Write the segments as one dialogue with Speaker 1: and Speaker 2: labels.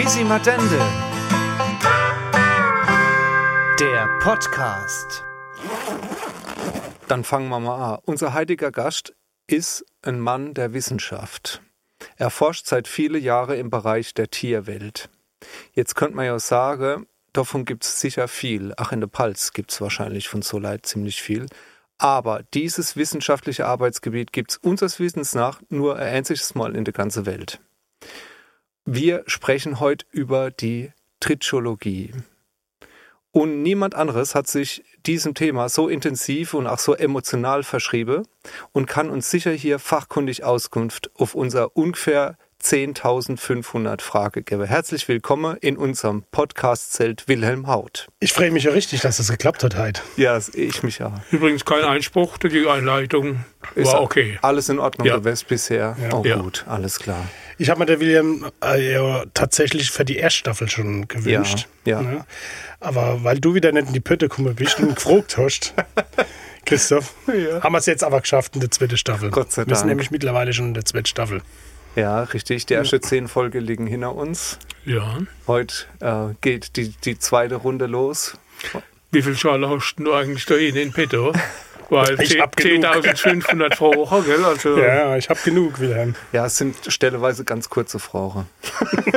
Speaker 1: Quisimadende. Der Podcast.
Speaker 2: Dann fangen wir mal an. Unser heutiger Gast ist ein Mann der Wissenschaft. Er forscht seit vielen Jahren im Bereich der Tierwelt. Jetzt könnte man ja sagen, davon gibt es sicher viel. Ach, in der Palz gibt es wahrscheinlich von so Leid ziemlich viel. Aber dieses wissenschaftliche Arbeitsgebiet gibt es unseres Wissens nach nur ein einziges Mal in der ganzen Welt. Wir sprechen heute über die Tritschologie. Und niemand anderes hat sich diesem Thema so intensiv und auch so emotional verschrieben und kann uns sicher hier fachkundig Auskunft auf unser ungefähr 10.500 Frage gebe. Herzlich willkommen in unserem Podcast-Zelt Wilhelm Haut.
Speaker 3: Ich freue mich ja richtig, dass das geklappt hat heute.
Speaker 2: Ja, ich mich auch.
Speaker 4: Übrigens kein Einspruch, die Einleitung
Speaker 2: Ist
Speaker 4: war okay.
Speaker 2: Alles in Ordnung,
Speaker 4: Ja.
Speaker 2: du wärst bisher.
Speaker 3: Ja.
Speaker 2: Oh
Speaker 4: Ja.
Speaker 2: gut, alles klar.
Speaker 3: Ich habe mir der William äh, ja, tatsächlich für die Erststaffel schon gewünscht.
Speaker 2: Ja, ja.
Speaker 3: Ne? Aber weil du wieder nicht in die Pötte gekommen bist und gefragt hast, Christoph,
Speaker 2: Ja.
Speaker 3: haben wir es jetzt aber geschafft in der zweiten Staffel.
Speaker 2: Gott sei
Speaker 3: Wir sind
Speaker 2: Dank.
Speaker 3: nämlich mittlerweile schon in der zweiten Staffel.
Speaker 2: Ja, richtig. Die ersten zehn Folgen liegen hinter uns.
Speaker 4: Ja.
Speaker 2: Heute äh, geht die, die zweite Runde los.
Speaker 4: Wie viel Schale hast du eigentlich da in in petto? Weil
Speaker 3: Ich hab genug.
Speaker 4: 10.500 Franken, gell? Also,
Speaker 3: Ja, ich habe genug, Wilhelm.
Speaker 2: Ja, es sind stelleweise ganz kurze Fragen.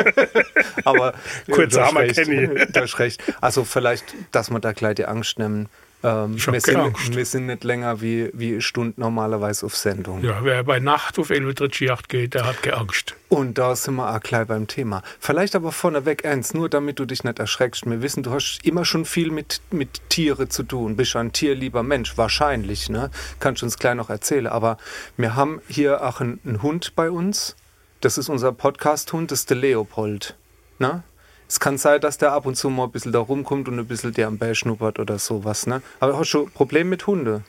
Speaker 2: Aber
Speaker 3: Kurze
Speaker 2: du hast
Speaker 3: Hammer
Speaker 2: recht,
Speaker 3: kenn
Speaker 2: Du hast recht. Also vielleicht, dass wir da gleich die Angst nehmen. Ähm,
Speaker 4: Ich
Speaker 2: wir, sind,
Speaker 4: Angst.
Speaker 2: wir sind nicht länger wie, wie eine Stunde normalerweise auf Sendung.
Speaker 4: ja, wer bei Nacht auf Elvetritsch-Yacht geht, der hat keine Angst.
Speaker 2: Und da sind wir auch gleich beim Thema. Vielleicht aber vorneweg ernst, nur damit du dich nicht erschreckst. Wir wissen, du hast immer schon viel mit, mit Tiere zu tun. Bist ein tierlieber Mensch, wahrscheinlich. Ne? Kannst du uns gleich noch erzählen. Aber wir haben hier auch einen, einen Hund bei uns. Das ist unser Podcast-Hund, das ist der Leopold. Ne? Es kann sein, dass der ab und zu mal ein bisschen da rumkommt und ein bisschen dir am Bell schnuppert oder sowas. Ne? Aber hast du ein Problem mit Hunde?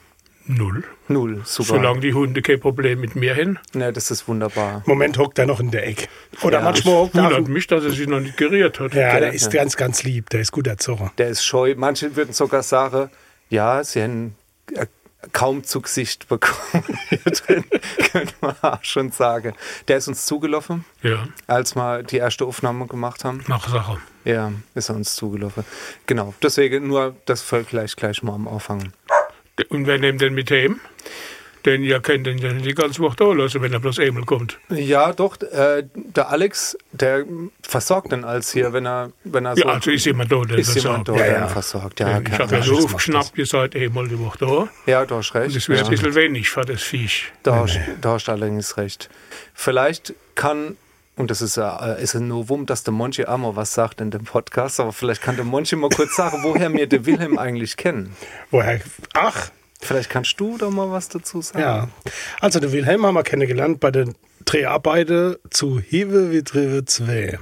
Speaker 4: Null.
Speaker 2: Null, super.
Speaker 4: Solange die Hunde kein Problem mit mir haben,
Speaker 2: Ne, das ist wunderbar.
Speaker 3: Moment hockt er noch in der Ecke. Oder
Speaker 2: Ja.
Speaker 3: manchmal hockt er.
Speaker 4: wundert mich, dass er sich noch nicht geriert hat.
Speaker 3: Ja,
Speaker 2: Gell?
Speaker 3: der ist ganz, ganz lieb. Der ist gut erzogen.
Speaker 2: der ist scheu. Manche würden sogar sagen, ja, sie haben kaum zu Gesicht bekommen. Drin, könnte man auch schon sagen. Der ist uns zugelaufen,
Speaker 4: Ja,
Speaker 2: als wir die erste Aufnahme gemacht haben.
Speaker 4: nach Sache.
Speaker 2: Ja, ist er uns zugelaufen. Genau, deswegen nur das vielleicht gleich mal am Anfang.
Speaker 4: Und wer nimmt den mit heim? Den ihr kennt den ja die ganze Woche da lassen, wenn er bloß einmal kommt.
Speaker 2: Ja, doch, äh, der Alex, der versorgt den als hier, wenn er, wenn er so
Speaker 4: Ja, also ist jemand da, der
Speaker 2: ist jemand da,
Speaker 3: Ja,
Speaker 2: der
Speaker 3: ja.
Speaker 2: versorgt. Ja,
Speaker 4: Ich habe ja so aufgeschnappt, ihr seid einmal die Woche da.
Speaker 2: ja, du hast recht.
Speaker 4: Das wird
Speaker 2: ja.
Speaker 4: ein bisschen wenig für das Viech.
Speaker 2: Da, hast, da hast du allerdings recht. Vielleicht kann, und das ist, ein- ist ein Novum, dass der Monchi auch mal was sagt in dem Podcast, aber vielleicht kann der Monchi mal kurz sagen, woher wir den Wilhelm eigentlich kennen.
Speaker 3: Woher? Ach,
Speaker 2: Vielleicht kannst du da mal was dazu sagen.
Speaker 3: Ja, also den Wilhelm haben wir kennengelernt bei den Dreharbeiten zu Hive wie Drive 2.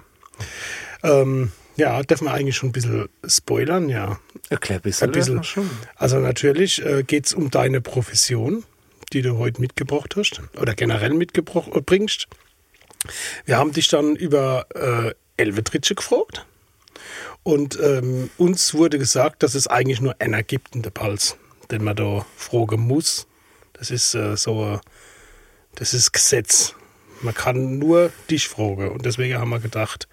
Speaker 3: Ähm, ja, darf man eigentlich schon ein bisschen spoilern, ja.
Speaker 2: Erklär ein bisschen.
Speaker 3: Ein bisschen.
Speaker 2: schon.
Speaker 3: Also natürlich äh, geht es um deine Profession, die du heute mitgebracht hast oder generell mitbringst. Wir haben dich dann über äh, Elvetritsche gefragt und ähm, uns wurde gesagt, dass es eigentlich nur einer gibt in der Pals, den man da fragen muss. Das ist äh, so, das ist Gesetz. Man kann nur dich fragen und deswegen haben wir gedacht,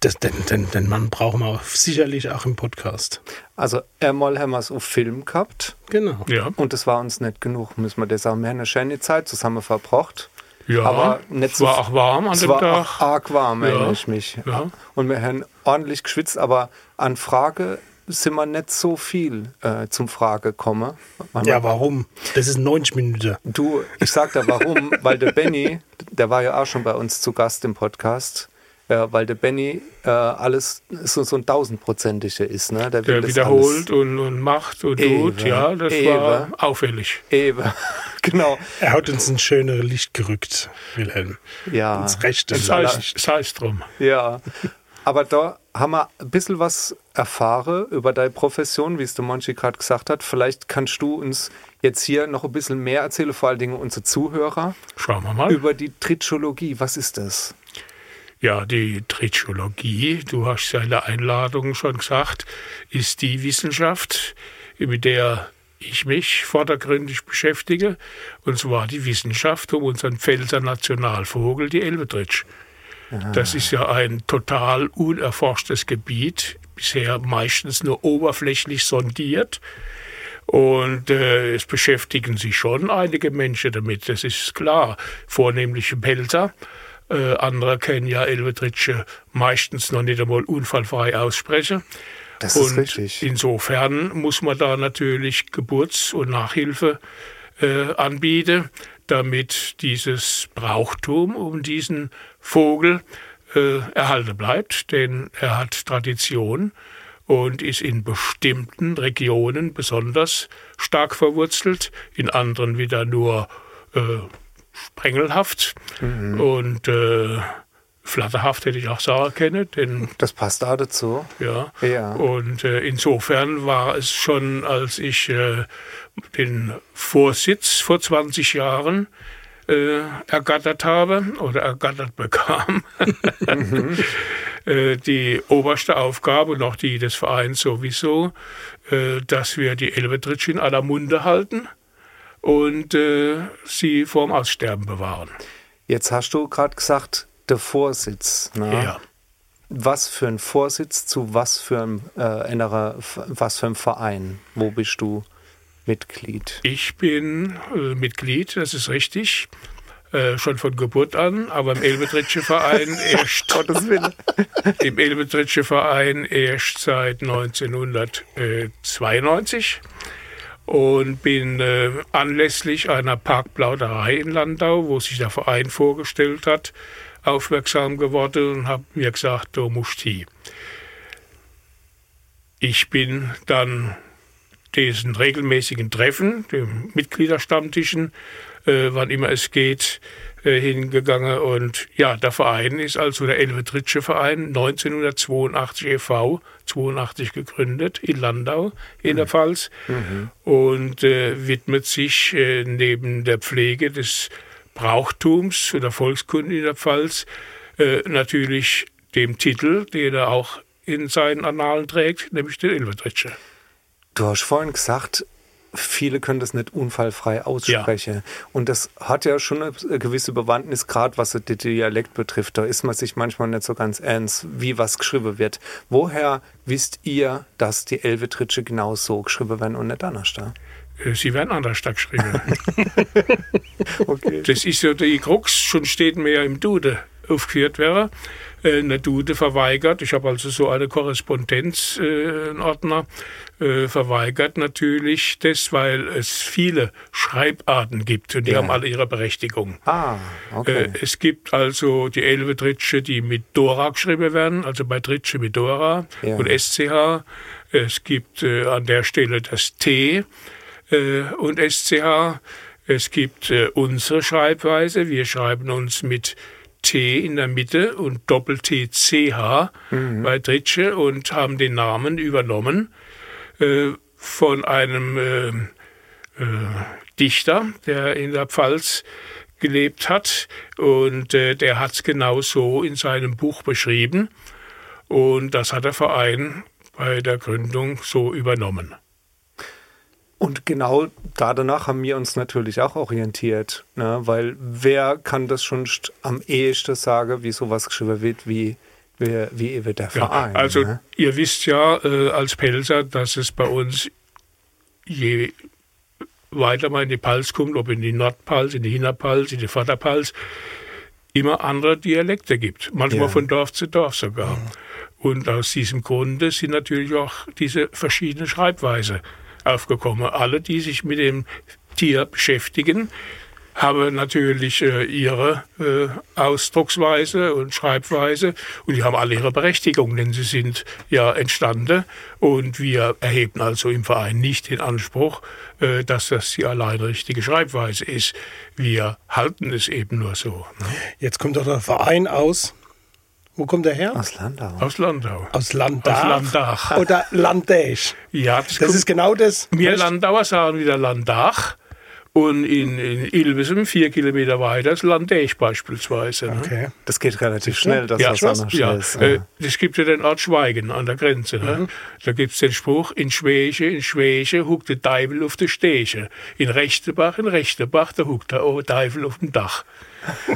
Speaker 3: das, den, den, den Mann brauchen wir sicherlich auch im Podcast.
Speaker 2: Also, einmal haben wir es auf Film gehabt
Speaker 3: Genau.
Speaker 4: Ja,
Speaker 2: und das war uns nicht genug, müssen wir das sagen. Wir haben eine schöne Zeit zusammen verbracht.
Speaker 4: ja.
Speaker 2: Aber nicht
Speaker 4: es
Speaker 2: so-
Speaker 4: war auch warm an
Speaker 2: Es
Speaker 4: dem
Speaker 2: war
Speaker 4: Tag.
Speaker 2: auch arg warm,
Speaker 4: Ja.
Speaker 2: erinnere ich mich.
Speaker 4: Ja.
Speaker 2: Und wir haben ordentlich geschwitzt, aber an Frage sind wir nicht so viel äh, zum Frage gekommen.
Speaker 3: Ja, warum? Das ist 90 Minuten.
Speaker 2: Du, ich sag da warum, weil der Benny, der war ja auch schon bei uns zu Gast im Podcast, äh, weil der Benny äh, alles so, so ein tausendprozentiger ist. Ne? Der,
Speaker 4: Der wiederholt und, und macht und
Speaker 2: Ewe,
Speaker 4: tut. Ja, das
Speaker 2: Ewe.
Speaker 4: war auffällig.
Speaker 2: Eben, genau.
Speaker 3: Er hat uns ein schöneres Licht gerückt, Wilhelm.
Speaker 2: Ja,
Speaker 3: Ins rechte
Speaker 4: Das
Speaker 2: aller-
Speaker 4: heißt, das heißt drum.
Speaker 2: ja. Aber da haben wir ein bisschen was erfahren über deine Profession, wie es der Monchi gerade gesagt hat. Vielleicht kannst du uns jetzt hier noch ein bisschen mehr erzählen, vor allen Dingen unsere Zuhörer,
Speaker 4: Schauen wir mal.
Speaker 2: über die Tritschologie. Was ist das?
Speaker 4: Ja, die Tritschologie, du hast ja in der Einladung schon gesagt, ist die Wissenschaft, mit der ich mich vordergründig beschäftige, und zwar die Wissenschaft um unseren Pfälzer Nationalvogel, die Elbetritsch. Das ist ja ein total unerforschtes Gebiet, bisher meistens nur oberflächlich sondiert. Und äh, es beschäftigen sich schon einige Menschen damit, das ist klar, vornehmlich Pelzer. Äh, andere kennen ja Elvetritsche meistens noch nicht einmal unfallfrei aussprechen.
Speaker 2: Das ist
Speaker 4: und
Speaker 2: richtig.
Speaker 4: insofern muss man da natürlich Geburts- und Nachhilfe äh, anbieten, damit dieses Brauchtum um diesen Vogel äh, erhalten bleibt, denn er hat Tradition und ist in bestimmten Regionen besonders stark verwurzelt, in anderen wieder nur äh, sprengelhaft. Und äh, flatterhaft hätte ich auch sagen können, denn
Speaker 2: Das passt da dazu.
Speaker 4: ja.
Speaker 2: Ja.
Speaker 4: Und äh, insofern war es schon, als ich äh, den Vorsitz vor 20 Jahren äh, ergattert habe oder ergattert bekam, äh, die oberste Aufgabe und auch die des Vereins sowieso, äh, dass wir die Elbetritsch in aller Munde halten und äh, sie vorm Aussterben bewahren.
Speaker 2: Jetzt hast du gerade gesagt, der Vorsitz. Ne?
Speaker 4: Ja.
Speaker 2: Was für ein Vorsitz zu was für einem äh, innerer, was für einem Verein? Wo bist du Mitglied?
Speaker 4: Ich bin äh, Mitglied, das ist richtig, äh, schon von Geburt an, aber im Elbetritsche Verein erst
Speaker 2: Gottes Willen.
Speaker 4: im Elbetritsche Verein erst seit 1992 und bin äh, anlässlich einer Parkplauderei in Landau, wo sich der Verein vorgestellt hat, aufmerksam geworden und habe mir gesagt, du musst hier. Ich bin dann diesen regelmäßigen Treffen, den Mitgliederstammtischen, äh, wann immer es geht, äh, hingegangen. Und ja, der Verein ist also der Elvetritsche Verein, 1982 e.V., 82 gegründet, in Landau in der Pfalz und äh, widmet sich äh, neben der Pflege des Brauchtums oder Volkskunde in der Pfalz äh, natürlich dem Titel, den er auch in seinen Annalen trägt, nämlich den Elvetritsche.
Speaker 2: Du hast vorhin gesagt, viele können das nicht unfallfrei aussprechen. Und das hat ja schon eine gewisse Bewandtnis, gerade was den Dialekt betrifft. Da ist man sich manchmal nicht so ganz ernst, wie was geschrieben wird. Woher wisst ihr, dass die Elvetritsche genau so geschrieben werden und nicht anders da?
Speaker 4: Äh, Sie werden anders da geschrieben.
Speaker 2: Okay.
Speaker 4: Das ist ja die Krux, schon steht mir ja im Dude aufgeführt wäre. Äh, eine Dude verweigert, ich habe also so eine Korrespondenz, äh, einen Ordner, äh, verweigert natürlich das, weil es viele Schreibarten gibt und die
Speaker 2: Ja.
Speaker 4: haben alle ihre Berechtigung.
Speaker 2: Ah, okay.
Speaker 4: Äh, es gibt also die Elbe Tritsche, die mit Dora geschrieben werden, also bei Tritsche mit Dora
Speaker 2: Ja.
Speaker 4: und SCH. Es gibt äh, an der Stelle das T äh, und SCH. Es gibt äh, unsere Schreibweise. Wir schreiben uns mit T in der Mitte und Doppel-T CH bei Tritsche und haben den Namen übernommen äh, von einem äh, äh, Dichter, der in der Pfalz gelebt hat. Und äh, der hat es genau so in seinem Buch beschrieben. Und das hat der Verein bei der Gründung so übernommen.
Speaker 2: Und genau da danach haben wir uns natürlich auch orientiert, ne? weil wer kann das schon am ehesten sagen, wie sowas geschrieben wird, wie, wie, wie eben der
Speaker 4: Ja,
Speaker 2: Verein.
Speaker 4: also
Speaker 2: ne?
Speaker 4: ihr wisst ja äh, als Pelzer, dass es bei uns je weiter man in die Pals kommt, ob in die Nordpals, in die Hinterpals, in die Vorderpals, immer andere Dialekte gibt. Manchmal
Speaker 2: Ja.
Speaker 4: von Dorf zu Dorf sogar. Und aus diesem Grunde sind natürlich auch diese verschiedenen Schreibweise aufgekommen. Alle, die sich mit dem Tier beschäftigen, haben natürlich äh, ihre äh, Ausdrucksweise und Schreibweise und die haben alle ihre Berechtigung, denn sie sind ja entstanden und wir erheben also im Verein nicht den Anspruch, äh, dass das die allein richtige Schreibweise ist. Wir halten es eben nur so. Ne?
Speaker 3: Jetzt kommt doch der Verein aus. Wo kommt der her?
Speaker 2: Aus Landau.
Speaker 4: Aus Landau.
Speaker 3: Aus Landach.
Speaker 4: Aus Landach.
Speaker 3: Oder Landäsch.
Speaker 4: Ja, das,
Speaker 3: Das ist genau das.
Speaker 4: Wir Landauer sagen wieder Landach und in, in Ilvesem, vier Kilometer weiter, ist Landäch beispielsweise. Ne?
Speaker 3: Okay.
Speaker 2: Das geht relativ schnell, dass
Speaker 4: Ja,
Speaker 2: das auch noch
Speaker 4: ja.
Speaker 2: ist.
Speaker 4: Äh, es gibt ja den Ort Schweigen an der Grenze. Ne? Da gibt es den Spruch, in Schwäche, in Schwäche huckt der Teufel auf der Steche. In Rechtebach, in Rechtebach, da huckt der Teufel auf dem Dach.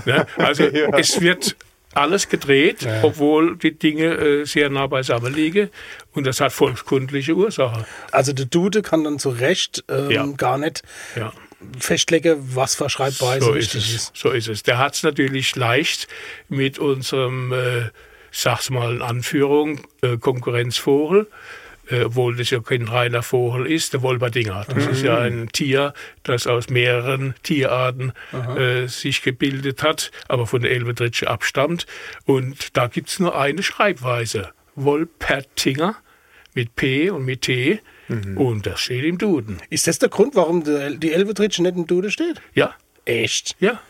Speaker 4: ne? Also es wird alles gedreht, obwohl die Dinge äh, sehr nah beisammen liegen. Und das hat volkskundliche Ursachen.
Speaker 3: Also der Dude kann dann zu Recht ähm,
Speaker 4: Ja.
Speaker 3: gar nicht
Speaker 4: Ja.
Speaker 3: festlegen, was für Schreibweise
Speaker 4: So ist es.
Speaker 3: ist.
Speaker 4: So ist es. Der hat es natürlich leicht mit unserem, äh, sag's mal in Anführung, äh, Konkurrenzvogel. Äh, obwohl das ja kein reiner Vogel ist, der Wolperdinger. Das ist ja ein Tier, das aus mehreren Tierarten äh, sich gebildet hat, aber von der Elbetritsche abstammt. Und da gibt's nur eine Schreibweise. Wolpertinger mit P und mit T. Und das steht im Duden.
Speaker 3: Ist das der Grund, warum die Elbetritsche nicht im Dude steht?
Speaker 4: Ja,
Speaker 3: Echt?
Speaker 4: ja.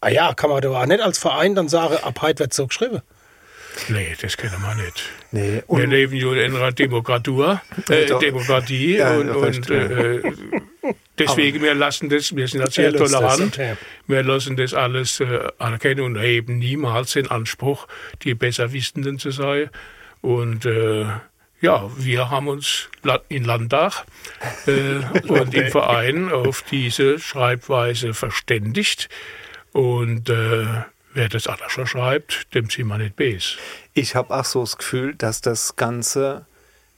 Speaker 3: Ah ja, kann man doch auch nicht als Verein dann sagen, ab heute wird so geschrieben.
Speaker 4: Nee, das kennen wir nicht.
Speaker 2: Nee,
Speaker 4: Wir leben ja in einer Demokratur, äh. Demokratie
Speaker 2: Ja,
Speaker 4: und, und äh, deswegen wir lassen das, wir sind ja sehr
Speaker 3: Er das,
Speaker 4: tolerant, wir lassen das alles äh, anerkennen und erheben niemals den Anspruch, die Besserwissenden zu sein. Und äh, ja, wir haben uns in Landtag äh, und im Verein auf diese Schreibweise verständigt. Und äh, wer das anders schon schreibt, dem sind wir nicht bes.
Speaker 2: ich habe auch so das Gefühl, dass das Ganze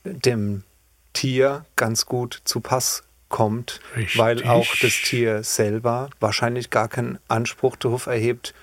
Speaker 2: dem Tier ganz gut zu Pass kommt,
Speaker 4: Richtig.
Speaker 2: weil auch das Tier selber wahrscheinlich gar keinen Anspruch darauf erhebt,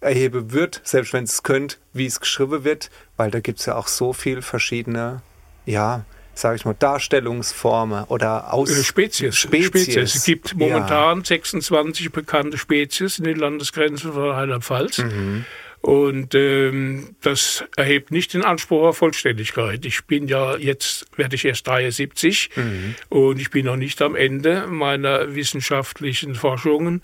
Speaker 2: erhebe wird, selbst wenn es könnte, wie es geschrieben wird, weil da gibt es ja auch so viel verschiedene, ja, sage ich mal, Darstellungsformen oder Aus
Speaker 4: Äh, Spezies.
Speaker 2: Spezies.
Speaker 4: Es gibt momentan 26 bekannte Spezies in den Landesgrenzen von Rheinland-Pfalz.
Speaker 2: Mhm.
Speaker 4: Und ähm, das erhebt nicht den Anspruch auf Vollständigkeit. Ich bin ja jetzt, werde ich erst 73
Speaker 2: Mhm.
Speaker 4: und ich bin noch nicht am Ende meiner wissenschaftlichen Forschungen.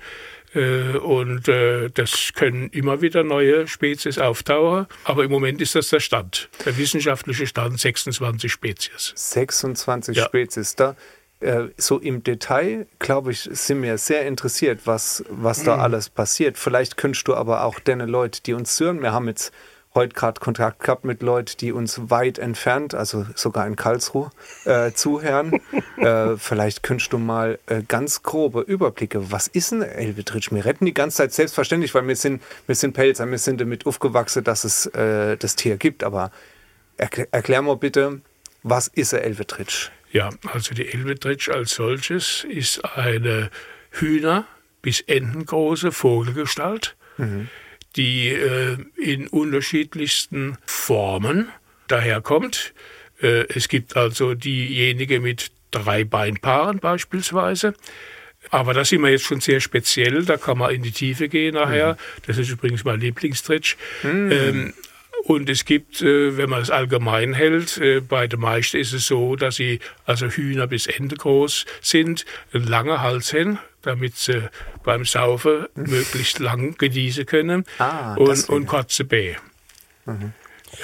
Speaker 4: Äh, und äh, das können immer wieder neue Spezies auftauchen. Aber im Moment ist das der Stand. Der wissenschaftliche Stand 26 Spezies.
Speaker 2: 26
Speaker 4: Ja.
Speaker 2: Spezies. Da, äh, so im Detail, glaube ich, sind wir sehr interessiert, was, was
Speaker 4: Mhm.
Speaker 2: da alles passiert. Vielleicht könntest du aber auch deine Leute, die uns hören, wir haben jetzt heute gerade Kontakt gehabt mit Leuten, die uns weit entfernt, also sogar in Karlsruhe, äh, zuhören. äh, vielleicht könntest du mal äh, ganz grobe Überblicke. Was ist ein Elbetritsch? Wir retten die ganze Zeit selbstverständlich, weil wir sind, wir sind Pelzer, wir sind damit aufgewachsen, dass es äh, das Tier gibt. Aber erklär, erklär mal bitte, was ist ein Elbetritsch?
Speaker 4: Ja, also die Elbetritsch als solches ist eine Hühner- bis entengroße Vogelgestalt, die äh, in unterschiedlichsten Formen daherkommt. Äh, es gibt also diejenige mit drei Beinpaaren beispielsweise. Aber da sind wir jetzt schon sehr speziell, da kann man in die Tiefe gehen nachher. Das ist übrigens mein Lieblingstritsch. Ähm, und es gibt, äh, wenn man es allgemein hält, äh, bei den meisten ist es so, dass sie also Hühner bis Ende groß sind, einen langen Hals haben, damit sie beim Saufen möglichst lang genießen können
Speaker 2: Ah,
Speaker 4: und, und kurze B.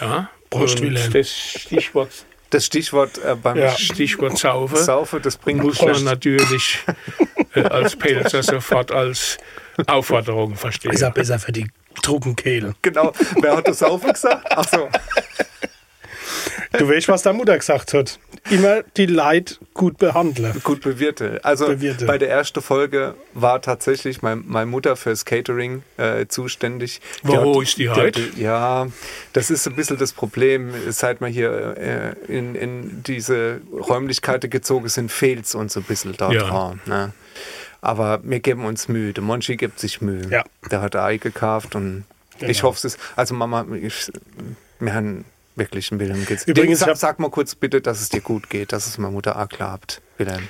Speaker 4: Ja,
Speaker 3: Prost,
Speaker 4: und das Stichwort,
Speaker 2: Das Stichwort äh, beim
Speaker 3: Ja.
Speaker 4: Stichwort Saufen
Speaker 2: Saufe, das bringt
Speaker 4: muss man natürlich äh, als Pelzer sofort als Aufforderung verstehen.
Speaker 3: Ist ja besser für die Trockenkehle.
Speaker 2: Genau. Wer hat das Saufe gesagt? Ach so.
Speaker 3: Du weißt, was deine Mutter gesagt hat. Immer die Leid gut behandeln.
Speaker 2: Gut bewirte. Also
Speaker 3: Bewirte.
Speaker 2: bei der ersten Folge war tatsächlich mein, meine Mutter fürs Catering äh, zuständig.
Speaker 4: Wo
Speaker 2: hat-
Speaker 4: ist die heute?
Speaker 2: Ja, das ist ein bisschen das Problem, seit wir hier äh, in, in diese Räumlichkeiten gezogen sind, fehlt es uns ein bisschen dort.
Speaker 4: Ja.
Speaker 2: dran, ne? Aber wir geben uns Mühe. Der Monchi gibt sich Mühe.
Speaker 3: Ja.
Speaker 2: Der hat Ei gekauft und ich
Speaker 3: Genau.
Speaker 2: hoffe es ist. Also Mama, ich, wir haben wirklich einen Wilhelm geht's.
Speaker 3: Übrigens,
Speaker 2: sag,
Speaker 3: ich
Speaker 2: sag mal kurz bitte, dass es dir gut geht, dass es meine Mutter auch klappt. Wilhelm.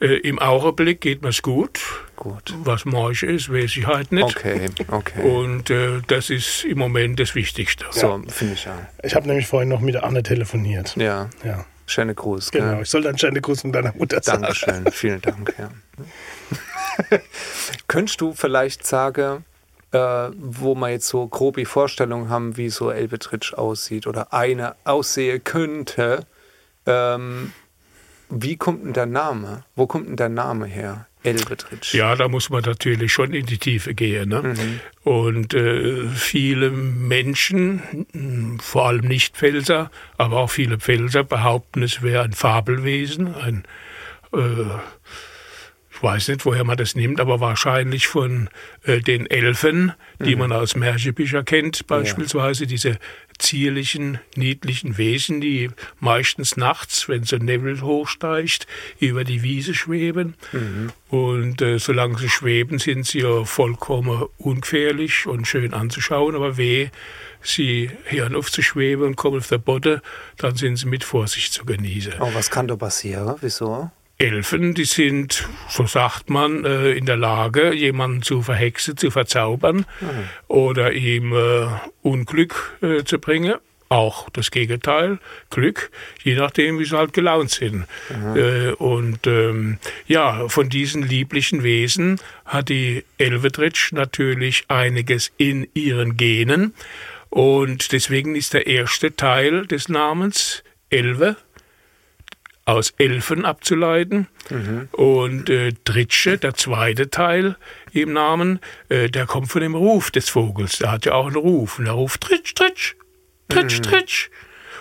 Speaker 4: Äh, Im Augenblick geht mir's gut.
Speaker 2: Gut.
Speaker 4: Was morgen ist, weiß ich halt nicht.
Speaker 2: Okay, okay.
Speaker 4: Und äh, das ist im Moment das Wichtigste.
Speaker 2: so, finde ich ja.
Speaker 3: Ich habe nämlich vorhin noch mit der Anne telefoniert.
Speaker 2: Ja,
Speaker 3: Ja,
Speaker 2: schöne Gruß.
Speaker 3: genau.
Speaker 2: Gell?
Speaker 3: Ich soll dann schöne Gruß von deiner Mutter sagen.
Speaker 2: Dankeschön, vielen Dank. Ja. Könntest du vielleicht sagen, äh, wo wir jetzt so grobe Vorstellungen haben, wie so Elbetritsch aussieht oder eine aussehen könnte, ähm, wie kommt denn der Name? Wo kommt denn der Name her? Elbetritsch.
Speaker 4: Ja, da muss man natürlich schon in die Tiefe gehen. Ne?
Speaker 2: Mhm.
Speaker 4: Und äh, viele Menschen, vor allem Nicht-Pfälzer, aber auch viele Pfälzer behaupten, es wäre ein Fabelwesen, ein, äh, ich weiß nicht, woher man das nimmt, aber wahrscheinlich von äh, den Elfen, die
Speaker 2: Mhm.
Speaker 4: man aus Märchenbüchern kennt, beispielsweise diese zierlichen, niedlichen Wesen, die meistens nachts, wenn so Nebel hochsteigt, über die Wiese schweben.
Speaker 2: Mhm.
Speaker 4: Und äh, solange sie schweben, sind sie ja vollkommen ungefährlich und schön anzuschauen, aber weh, sie hören auf zu schweben und kommen auf der Botte, dann sind sie mit Vorsicht zu genießen.
Speaker 2: Oh, was kann da passieren? Wieso?
Speaker 4: Elfen, die sind, so sagt man, äh, in der Lage, jemanden zu verhexen, zu verzaubern oder ihm äh, Unglück äh, zu bringen. Auch das Gegenteil, Glück, je nachdem, wie sie halt gelaunt sind. Äh, und ähm, ja, von diesen lieblichen Wesen hat die Elvedritsch natürlich einiges in ihren Genen. Und deswegen ist der erste Teil des Namens Elve aus Elfen abzuleiten. Und äh, Dritsche, der zweite Teil im Namen, äh, der kommt von dem Ruf des Vogels. Der hat ja auch einen Ruf. Und der ruft Tritsch, Tritsch, Tritsch, Tritsch.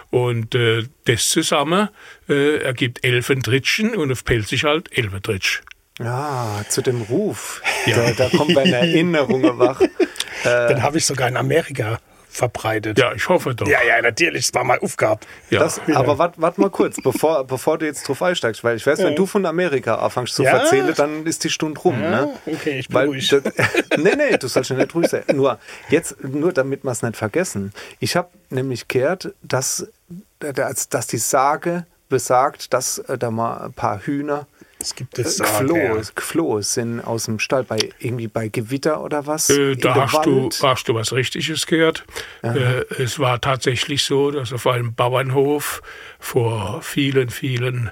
Speaker 4: Und äh, das zusammen äh, ergibt Elfendritschen und auf Pelzig halt Elvendritsch.
Speaker 2: Ja, zu dem Ruf. Da, da kommen meine Erinnerungen wach.
Speaker 3: Den habe ich sogar in Amerika verbreitet.
Speaker 4: Ja, ich hoffe doch.
Speaker 3: ja, ja, natürlich. Das war mal aufgehabt.
Speaker 4: Ja.
Speaker 2: Das, aber warte wart mal kurz, bevor, bevor du jetzt drauf einsteigst, weil ich weiß, wenn du von Amerika anfängst zu
Speaker 3: Ja.
Speaker 2: erzählen, dann ist die Stunde rum. ne?
Speaker 3: okay, ich bin
Speaker 2: Weil,
Speaker 3: ruhig.
Speaker 2: das, nee, nee, du sollst schon nicht ruhig sein. Nur, jetzt, nur damit wir es nicht vergessen. Ich habe nämlich gehört, dass, dass, dass die Sage besagt, dass äh, da mal ein paar Hühner
Speaker 3: Es gibt es
Speaker 2: geflohen, geflohen sind aus dem Stall, bei, irgendwie bei Gewitter oder was.
Speaker 4: Äh, da hast du, hast du was Richtiges gehört. Äh, es war tatsächlich so, dass auf einem Bauernhof vor vielen, vielen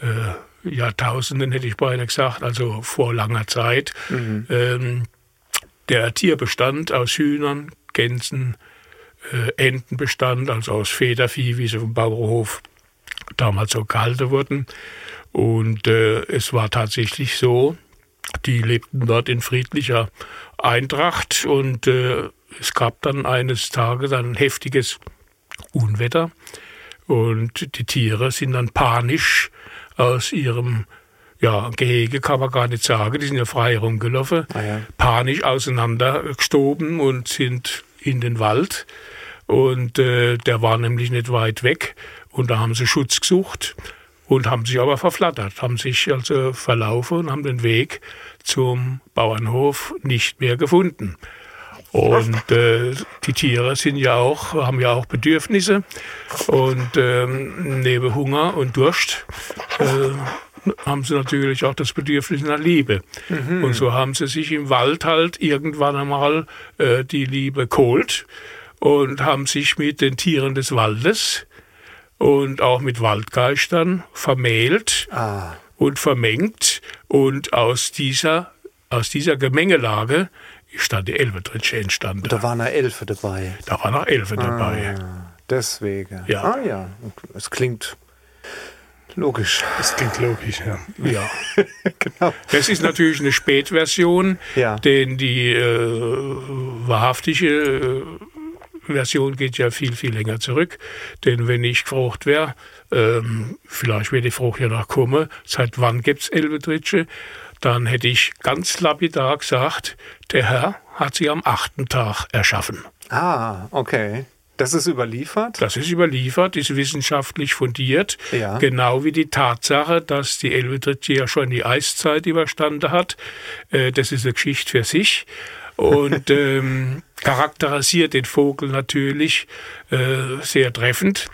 Speaker 4: äh, Jahrtausenden, hätte ich beinahe gesagt, also vor langer Zeit, ähm, der Tierbestand aus Hühnern, Gänsen, äh, Enten bestand, also aus Federvieh, wie sie vom Bauernhof damals so gehalten wurden. Und äh, es war tatsächlich so, die lebten dort in friedlicher Eintracht und äh, es gab dann eines Tages ein heftiges Unwetter und die Tiere sind dann panisch aus ihrem ja, Gehege kann man gar nicht sagen, die sind ja frei rumgelaufen,
Speaker 2: Ah ja.
Speaker 4: panisch auseinandergestoben und sind in den Wald. Und äh, der war nämlich nicht weit weg. Und da haben sie Schutz gesucht und haben sich aber verflattert, haben sich also verlaufen und haben den Weg zum Bauernhof nicht mehr gefunden. Und äh, die Tiere sind ja auch, haben ja auch Bedürfnisse und ähm, neben Hunger und Durst äh, haben sie natürlich auch das Bedürfnis nach Liebe. Und so haben sie sich im Wald halt irgendwann einmal äh, die Liebe geholt und haben sich mit den Tieren des Waldes und auch mit Waldgeistern vermählt
Speaker 2: Ah,
Speaker 4: und vermengt. Und aus dieser, aus dieser Gemengelage ist dann die Elbendritsche entstanden.
Speaker 2: da waren eine Elfe dabei.
Speaker 4: Da waren noch Elfe dabei.
Speaker 2: Ah, deswegen.
Speaker 4: Ja.
Speaker 2: Ah ja, es klingt logisch.
Speaker 3: Das klingt logisch, ja.
Speaker 4: Ja.
Speaker 2: genau.
Speaker 4: Das ist natürlich eine Spätversion,
Speaker 2: Ja.
Speaker 4: denn die äh, wahrhaftige äh, Version geht ja viel, viel länger zurück. Denn wenn ich gefragt wäre, ähm, vielleicht wäre die Frage ja noch kommen, seit wann gibt es Elbedritsche, dann hätte ich ganz lapidar gesagt, der Herr hat sie am achten Tag erschaffen.
Speaker 2: Ah, okay. Das ist überliefert?
Speaker 4: Das ist überliefert, ist wissenschaftlich fundiert,
Speaker 2: Ja.
Speaker 4: genau wie die Tatsache, dass die Elbedritsche ja schon die Eiszeit überstanden hat. Äh, Das ist eine Geschichte für sich und ähm, charakterisiert den Vogel natürlich äh, sehr treffend.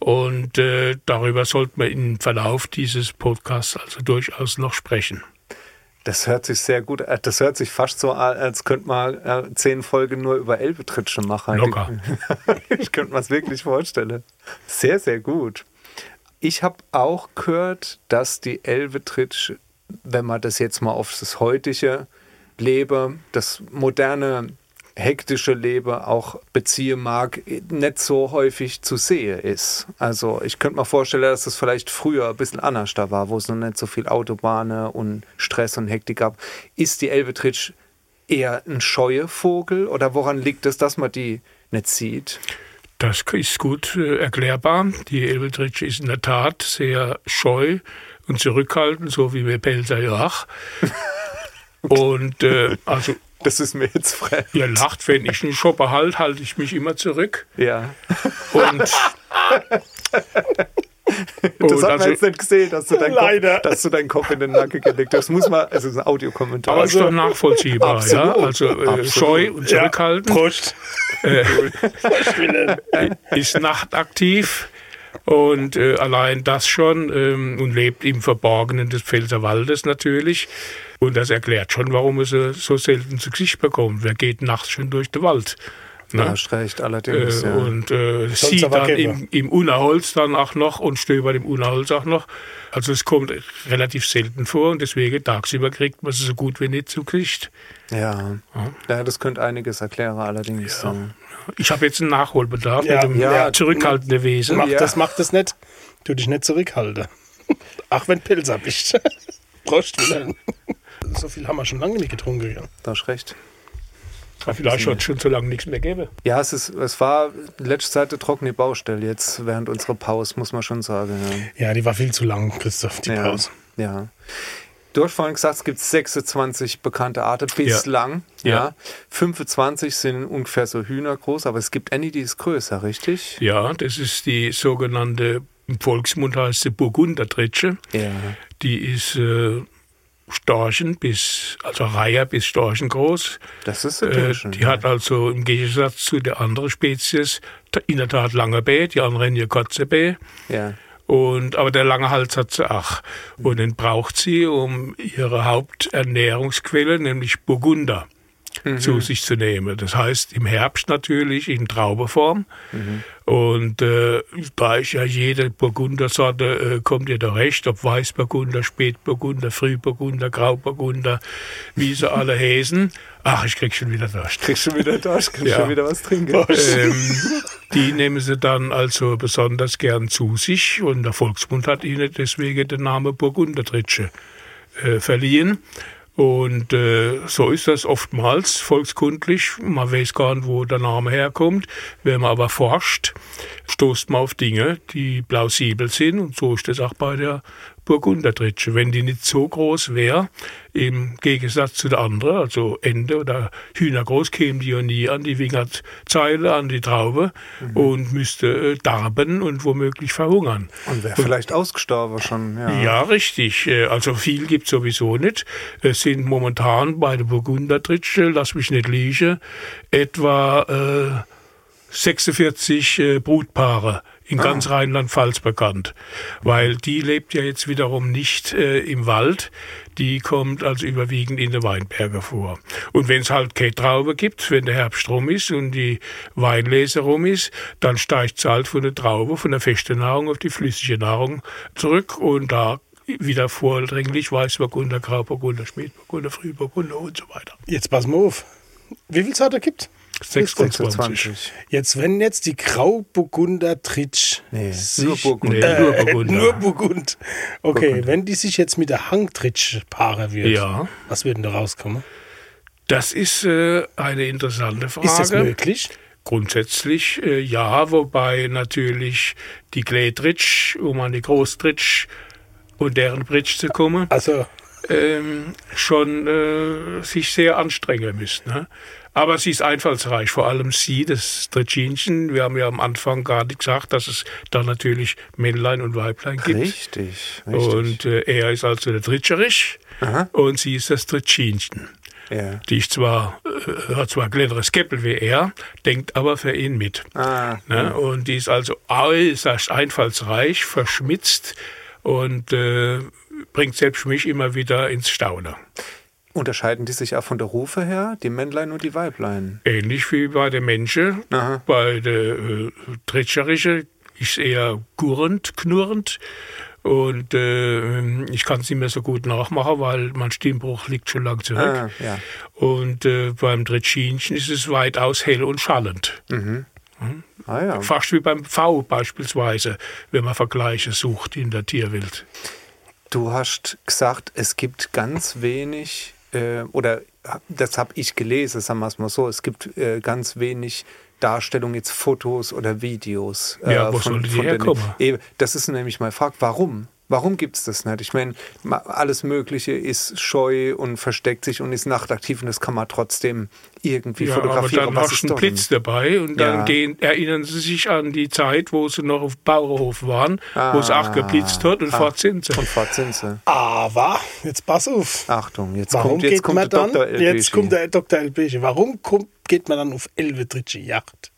Speaker 4: Und äh, darüber sollte man im Verlauf dieses Podcasts also durchaus noch sprechen.
Speaker 2: Das hört sich sehr gut an. Das hört sich fast so an, als könnte man äh, zehn Folgen nur über Elbetritsche machen.
Speaker 4: Locker.
Speaker 2: ich könnte mir es wirklich vorstellen. Sehr, sehr gut. Ich habe auch gehört, dass die Elbetritsch, wenn man das jetzt mal auf das heutige Leben, das moderne, hektische Leben auch beziehen mag, nicht so häufig zu sehen ist. Also ich könnte mir vorstellen, dass das vielleicht früher ein bisschen anders da war, wo es noch nicht so viel Autobahnen und Stress und Hektik gab. Ist die Elbetritsch eher ein scheue Vogel oder woran liegt es, dass man die nicht sieht?
Speaker 4: Das ist gut äh, erklärbar. Die Elbetritsch ist in der Tat sehr scheu und zurückhaltend, so wie wir Pelzer ja auch. Und äh, also
Speaker 2: Das ist mir jetzt fremd.
Speaker 4: ihr lacht, wenn ich einen Shopper halt, halte ich mich immer zurück.
Speaker 2: Ja.
Speaker 4: Und,
Speaker 2: Das
Speaker 4: und
Speaker 2: hat man
Speaker 4: also,
Speaker 2: jetzt nicht gesehen, dass du, deinen. Kopf, dass du deinen Kopf in den Nacken gelegt hast. Das muss man, also das ist ein Audiokommentar.
Speaker 4: aber ist doch nachvollziehbar, ja.
Speaker 2: Absolut.
Speaker 4: Also äh, scheu und
Speaker 3: Ja,
Speaker 4: zurückhaltend.
Speaker 3: Prost.
Speaker 4: ist nachtaktiv und äh, allein das schon ähm, und lebt im Verborgenen des Pfälzerwaldes natürlich. Und das erklärt schon, warum es äh, so selten zu Gesicht bekommt. Wer geht nachts schon durch den Wald? Ne?
Speaker 2: recht,
Speaker 4: Äh,
Speaker 2: allerdings. ja.
Speaker 4: Und äh, sieht dann im, im Unerholz dann auch noch und stöbert im Unerholz auch noch. Also es kommt relativ selten vor und deswegen tagsüber kriegt man es so gut wie nicht zu Gesicht.
Speaker 2: ja. ja, das könnte einiges erklären, allerdings. Ja.
Speaker 4: Ich habe jetzt einen Nachholbedarf
Speaker 3: Ja,
Speaker 4: mit dem
Speaker 2: ja.
Speaker 4: zurückhaltenden Wesen.
Speaker 3: Mach
Speaker 2: Ja.
Speaker 3: das, mach das nicht. Tu dich nicht zurückhalten. Ach, wenn Pilzer bist. Prost, Wilhelm. So viel haben wir schon lange nicht getrunken. Ja.
Speaker 2: Da hast recht.
Speaker 4: Aber Vielleicht hat es schon so lange nichts mehr gegeben.
Speaker 2: Ja, es, ist, es war letzte Zeit eine trockene Baustelle jetzt während unserer Pause, muss man schon sagen.
Speaker 3: ja, die war viel zu lang, Christoph, die
Speaker 2: Ja.
Speaker 3: Pause.
Speaker 2: ja. ja. Du hast vorhin gesagt, es gibt 26 bekannte Arten bislang. Ja.
Speaker 4: Ja.
Speaker 2: 25 sind ungefähr so Hühner groß, aber es gibt eine, die ist größer, richtig?
Speaker 4: Ja, das ist die sogenannte, im Volksmund heißt sie Burgundertritsche.
Speaker 2: Ja.
Speaker 4: Die ist äh, Storchen bis, also Reiher bis Storchen groß.
Speaker 2: Das ist
Speaker 4: Äh,
Speaker 2: natürlich schon.
Speaker 4: die hat also im Gegensatz zu der anderen Spezies in der Tat lange B, die anderen hier kurze B.
Speaker 2: ja.
Speaker 4: Und, aber der lange Hals hat sie auch. Und den braucht sie, um ihre Haupternährungsquelle, nämlich Burgunder, zu sich zu nehmen. Das heißt im Herbst natürlich in Traubeform. Und äh, da ist ja jede Burgundersorte, äh, kommt ihr da recht, ob Weißburgunder, Spätburgunder, Frühburgunder, Grauburgunder, wie sie alle heißen. Ach, ich krieg schon wieder Durst.
Speaker 2: Kriegst schon wieder Durst, kannst
Speaker 4: Ja.
Speaker 2: schon wieder was trinken.
Speaker 4: Ähm, die nehmen sie dann also besonders gern zu sich und der Volksmund hat ihnen deswegen den Namen Burgundertritsche äh, verliehen. Und äh, so ist das oftmals volkskundlich. Man weiß gar nicht, wo der Name herkommt. Wenn man aber forscht, stoßt man auf Dinge, die plausibel sind. Und so ist das auch bei der Burgundertritsche. Wenn die nicht so groß wäre, im Gegensatz zu der anderen, also Ente oder Hühner groß, kämen die ja nie an die Wingerzeile, an die Traube und müsste äh, darben und womöglich verhungern.
Speaker 2: Und wäre vielleicht ausgestorben schon. Ja.
Speaker 4: Ja, richtig. Äh, Also viel gibt sowieso nicht. Es sind momentan bei der Burgundertritsche, lass mich nicht liegen, etwa äh, 46 äh, Brutpaare in ganz Rheinland-Pfalz bekannt. Weil die lebt ja jetzt wiederum nicht äh, im Wald, die kommt also überwiegend in den Weinbergen vor. Und wenn es halt keine Traube gibt, wenn der Herbst rum ist und die Weinlese rum ist, dann steigt es halt von der Traube, von der festen Nahrung auf die flüssige Nahrung zurück und da wieder vordringlich Weißburgunder, Grauburgunder, Spätburgunder, Frühburgunder und so weiter.
Speaker 3: Jetzt pass mal auf. Wie viel Sorte gibt
Speaker 4: 26.
Speaker 2: 26.
Speaker 3: Jetzt, wenn jetzt die Grauburgunder Tritsch
Speaker 2: Nee,
Speaker 3: sich,
Speaker 2: nur Burgunder.
Speaker 4: Nee,
Speaker 3: Äh,
Speaker 4: nur
Speaker 3: äh,
Speaker 4: Burgunder.
Speaker 3: nur Burgund. Okay, wenn die sich jetzt mit der Hangtritsch paare wird,
Speaker 4: Ja.
Speaker 3: was würde denn da rauskommen?
Speaker 4: Das ist äh, eine interessante Frage.
Speaker 3: Ist das möglich?
Speaker 4: Grundsätzlich äh, ja, wobei natürlich die Glätritsch, um an die Großtritsch und deren Britsch zu kommen,
Speaker 3: Also,
Speaker 4: ähm, schon äh, sich sehr anstrengen müssen. Ne? Aber sie ist einfallsreich, vor allem sie, das Tritschinchen. Wir haben ja am Anfang gar nicht gesagt, dass es da natürlich Männlein und Weiblein gibt.
Speaker 2: Richtig, richtig.
Speaker 4: Und äh, er ist also der Tritscherich
Speaker 2: Aha.
Speaker 4: und sie ist das Tritschinchen.
Speaker 2: ja.
Speaker 4: Die ist zwar, äh, hat zwar kleineres Käppel wie er, denkt aber für ihn mit.
Speaker 2: Ah,
Speaker 4: Ne? Und die ist also äußerst einfallsreich, verschmitzt und äh, bringt selbst mich immer wieder ins Staunen.
Speaker 2: Unterscheiden die sich auch von der Rufe her, die Männlein und die Weiblein?
Speaker 4: Ähnlich wie bei den Menschen.
Speaker 2: Aha.
Speaker 4: Bei der äh, Tretscherische ist eher gurrend, knurrend. Und äh, ich kann es nicht mehr so gut nachmachen, weil mein Stimmbruch liegt schon lang zurück.
Speaker 2: Ah, ja.
Speaker 4: Und äh, beim Tretschinchen ist es weitaus hell und schallend.
Speaker 2: Ah ja.
Speaker 4: Fast wie beim V beispielsweise, wenn man Vergleiche sucht in der Tierwelt.
Speaker 2: Du hast gesagt, es gibt ganz wenig, äh, oder das habe ich gelesen, sagen wir es mal so, es gibt äh, ganz wenig Darstellungen, jetzt Fotos oder Videos. äh,
Speaker 4: Ja, wo soll die
Speaker 2: den-
Speaker 4: herkommen?
Speaker 2: Eben, das ist nämlich meine Frage, warum? Warum gibt es das nicht? Ich meine, alles Mögliche ist scheu und versteckt sich und ist nachtaktiv und das kann man trotzdem irgendwie
Speaker 4: Ja, aber
Speaker 2: fotografieren.
Speaker 4: dann
Speaker 2: was
Speaker 4: hast du einen Blitz dabei und dann
Speaker 2: Ja.
Speaker 4: gehen, erinnern sie sich an die Zeit, wo sie noch auf Bauerhof waren, wo es
Speaker 2: Ah.
Speaker 4: auch geblitzt hat und
Speaker 2: Ah.
Speaker 4: fort sind sie.
Speaker 2: Und fort sind sie.
Speaker 3: Aber, jetzt pass auf.
Speaker 2: Achtung, jetzt
Speaker 3: Warum
Speaker 2: kommt, jetzt
Speaker 3: geht
Speaker 2: kommt
Speaker 3: man
Speaker 2: der
Speaker 3: dann?
Speaker 2: Dr.
Speaker 3: Jetzt
Speaker 2: Elbischi.
Speaker 3: kommt der Dr. Elbische. Warum kommt, geht man dann auf Elvetritsche Yacht?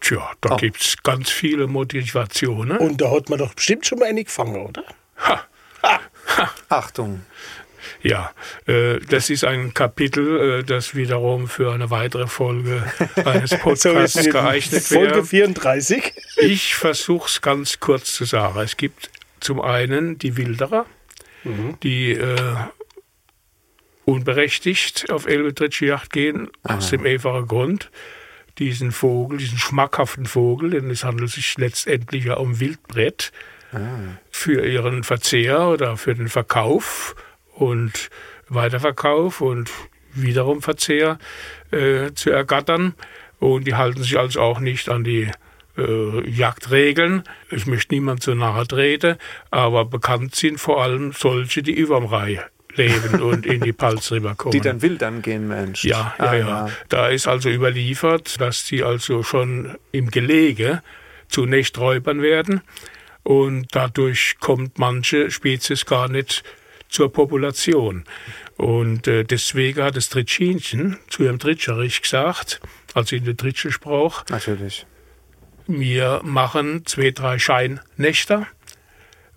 Speaker 4: Tja, da
Speaker 2: Oh.
Speaker 4: gibt es ganz viele Motivationen.
Speaker 3: Und da hat man doch bestimmt schon mal eine gefangen, oder?
Speaker 4: Ha.
Speaker 2: Achtung.
Speaker 4: Ja, äh, das ist ein Kapitel, äh, das wiederum für eine weitere Folge eines Podcasts
Speaker 3: jetzt
Speaker 4: geeignet
Speaker 3: Folge
Speaker 4: wäre.
Speaker 3: 34.
Speaker 4: Ich versuche es ganz kurz zu sagen. Es gibt zum einen die Wilderer, die äh, unberechtigt auf Elbetritsche Yacht gehen, aus dem einfachen Grund, diesen Vogel, diesen schmackhaften Vogel, denn es handelt sich letztendlich ja um Wildbrett, für ihren Verzehr oder für den Verkauf und Weiterverkauf und wiederum Verzehr äh, zu ergattern. Und die halten sich also auch nicht an die äh, Jagdregeln. Ich möchte niemand zu nahe treten, aber bekannt sind vor allem solche, die überm Rai leben und in die Palz rüberkommen.
Speaker 2: Die dann wild angehen, Mensch.
Speaker 4: Ja, ja,
Speaker 2: Ah,
Speaker 4: ja. Da ist also überliefert, dass die also schon im Gelege zu Nächträubern werden und dadurch kommt manche Spezies gar nicht zur Population. Und äh, deswegen hat das Tritschinchen zu ihrem Tritscherich gesagt, also in der Tritschesprach,
Speaker 2: Natürlich.
Speaker 4: wir machen zwei, drei Scheinnächte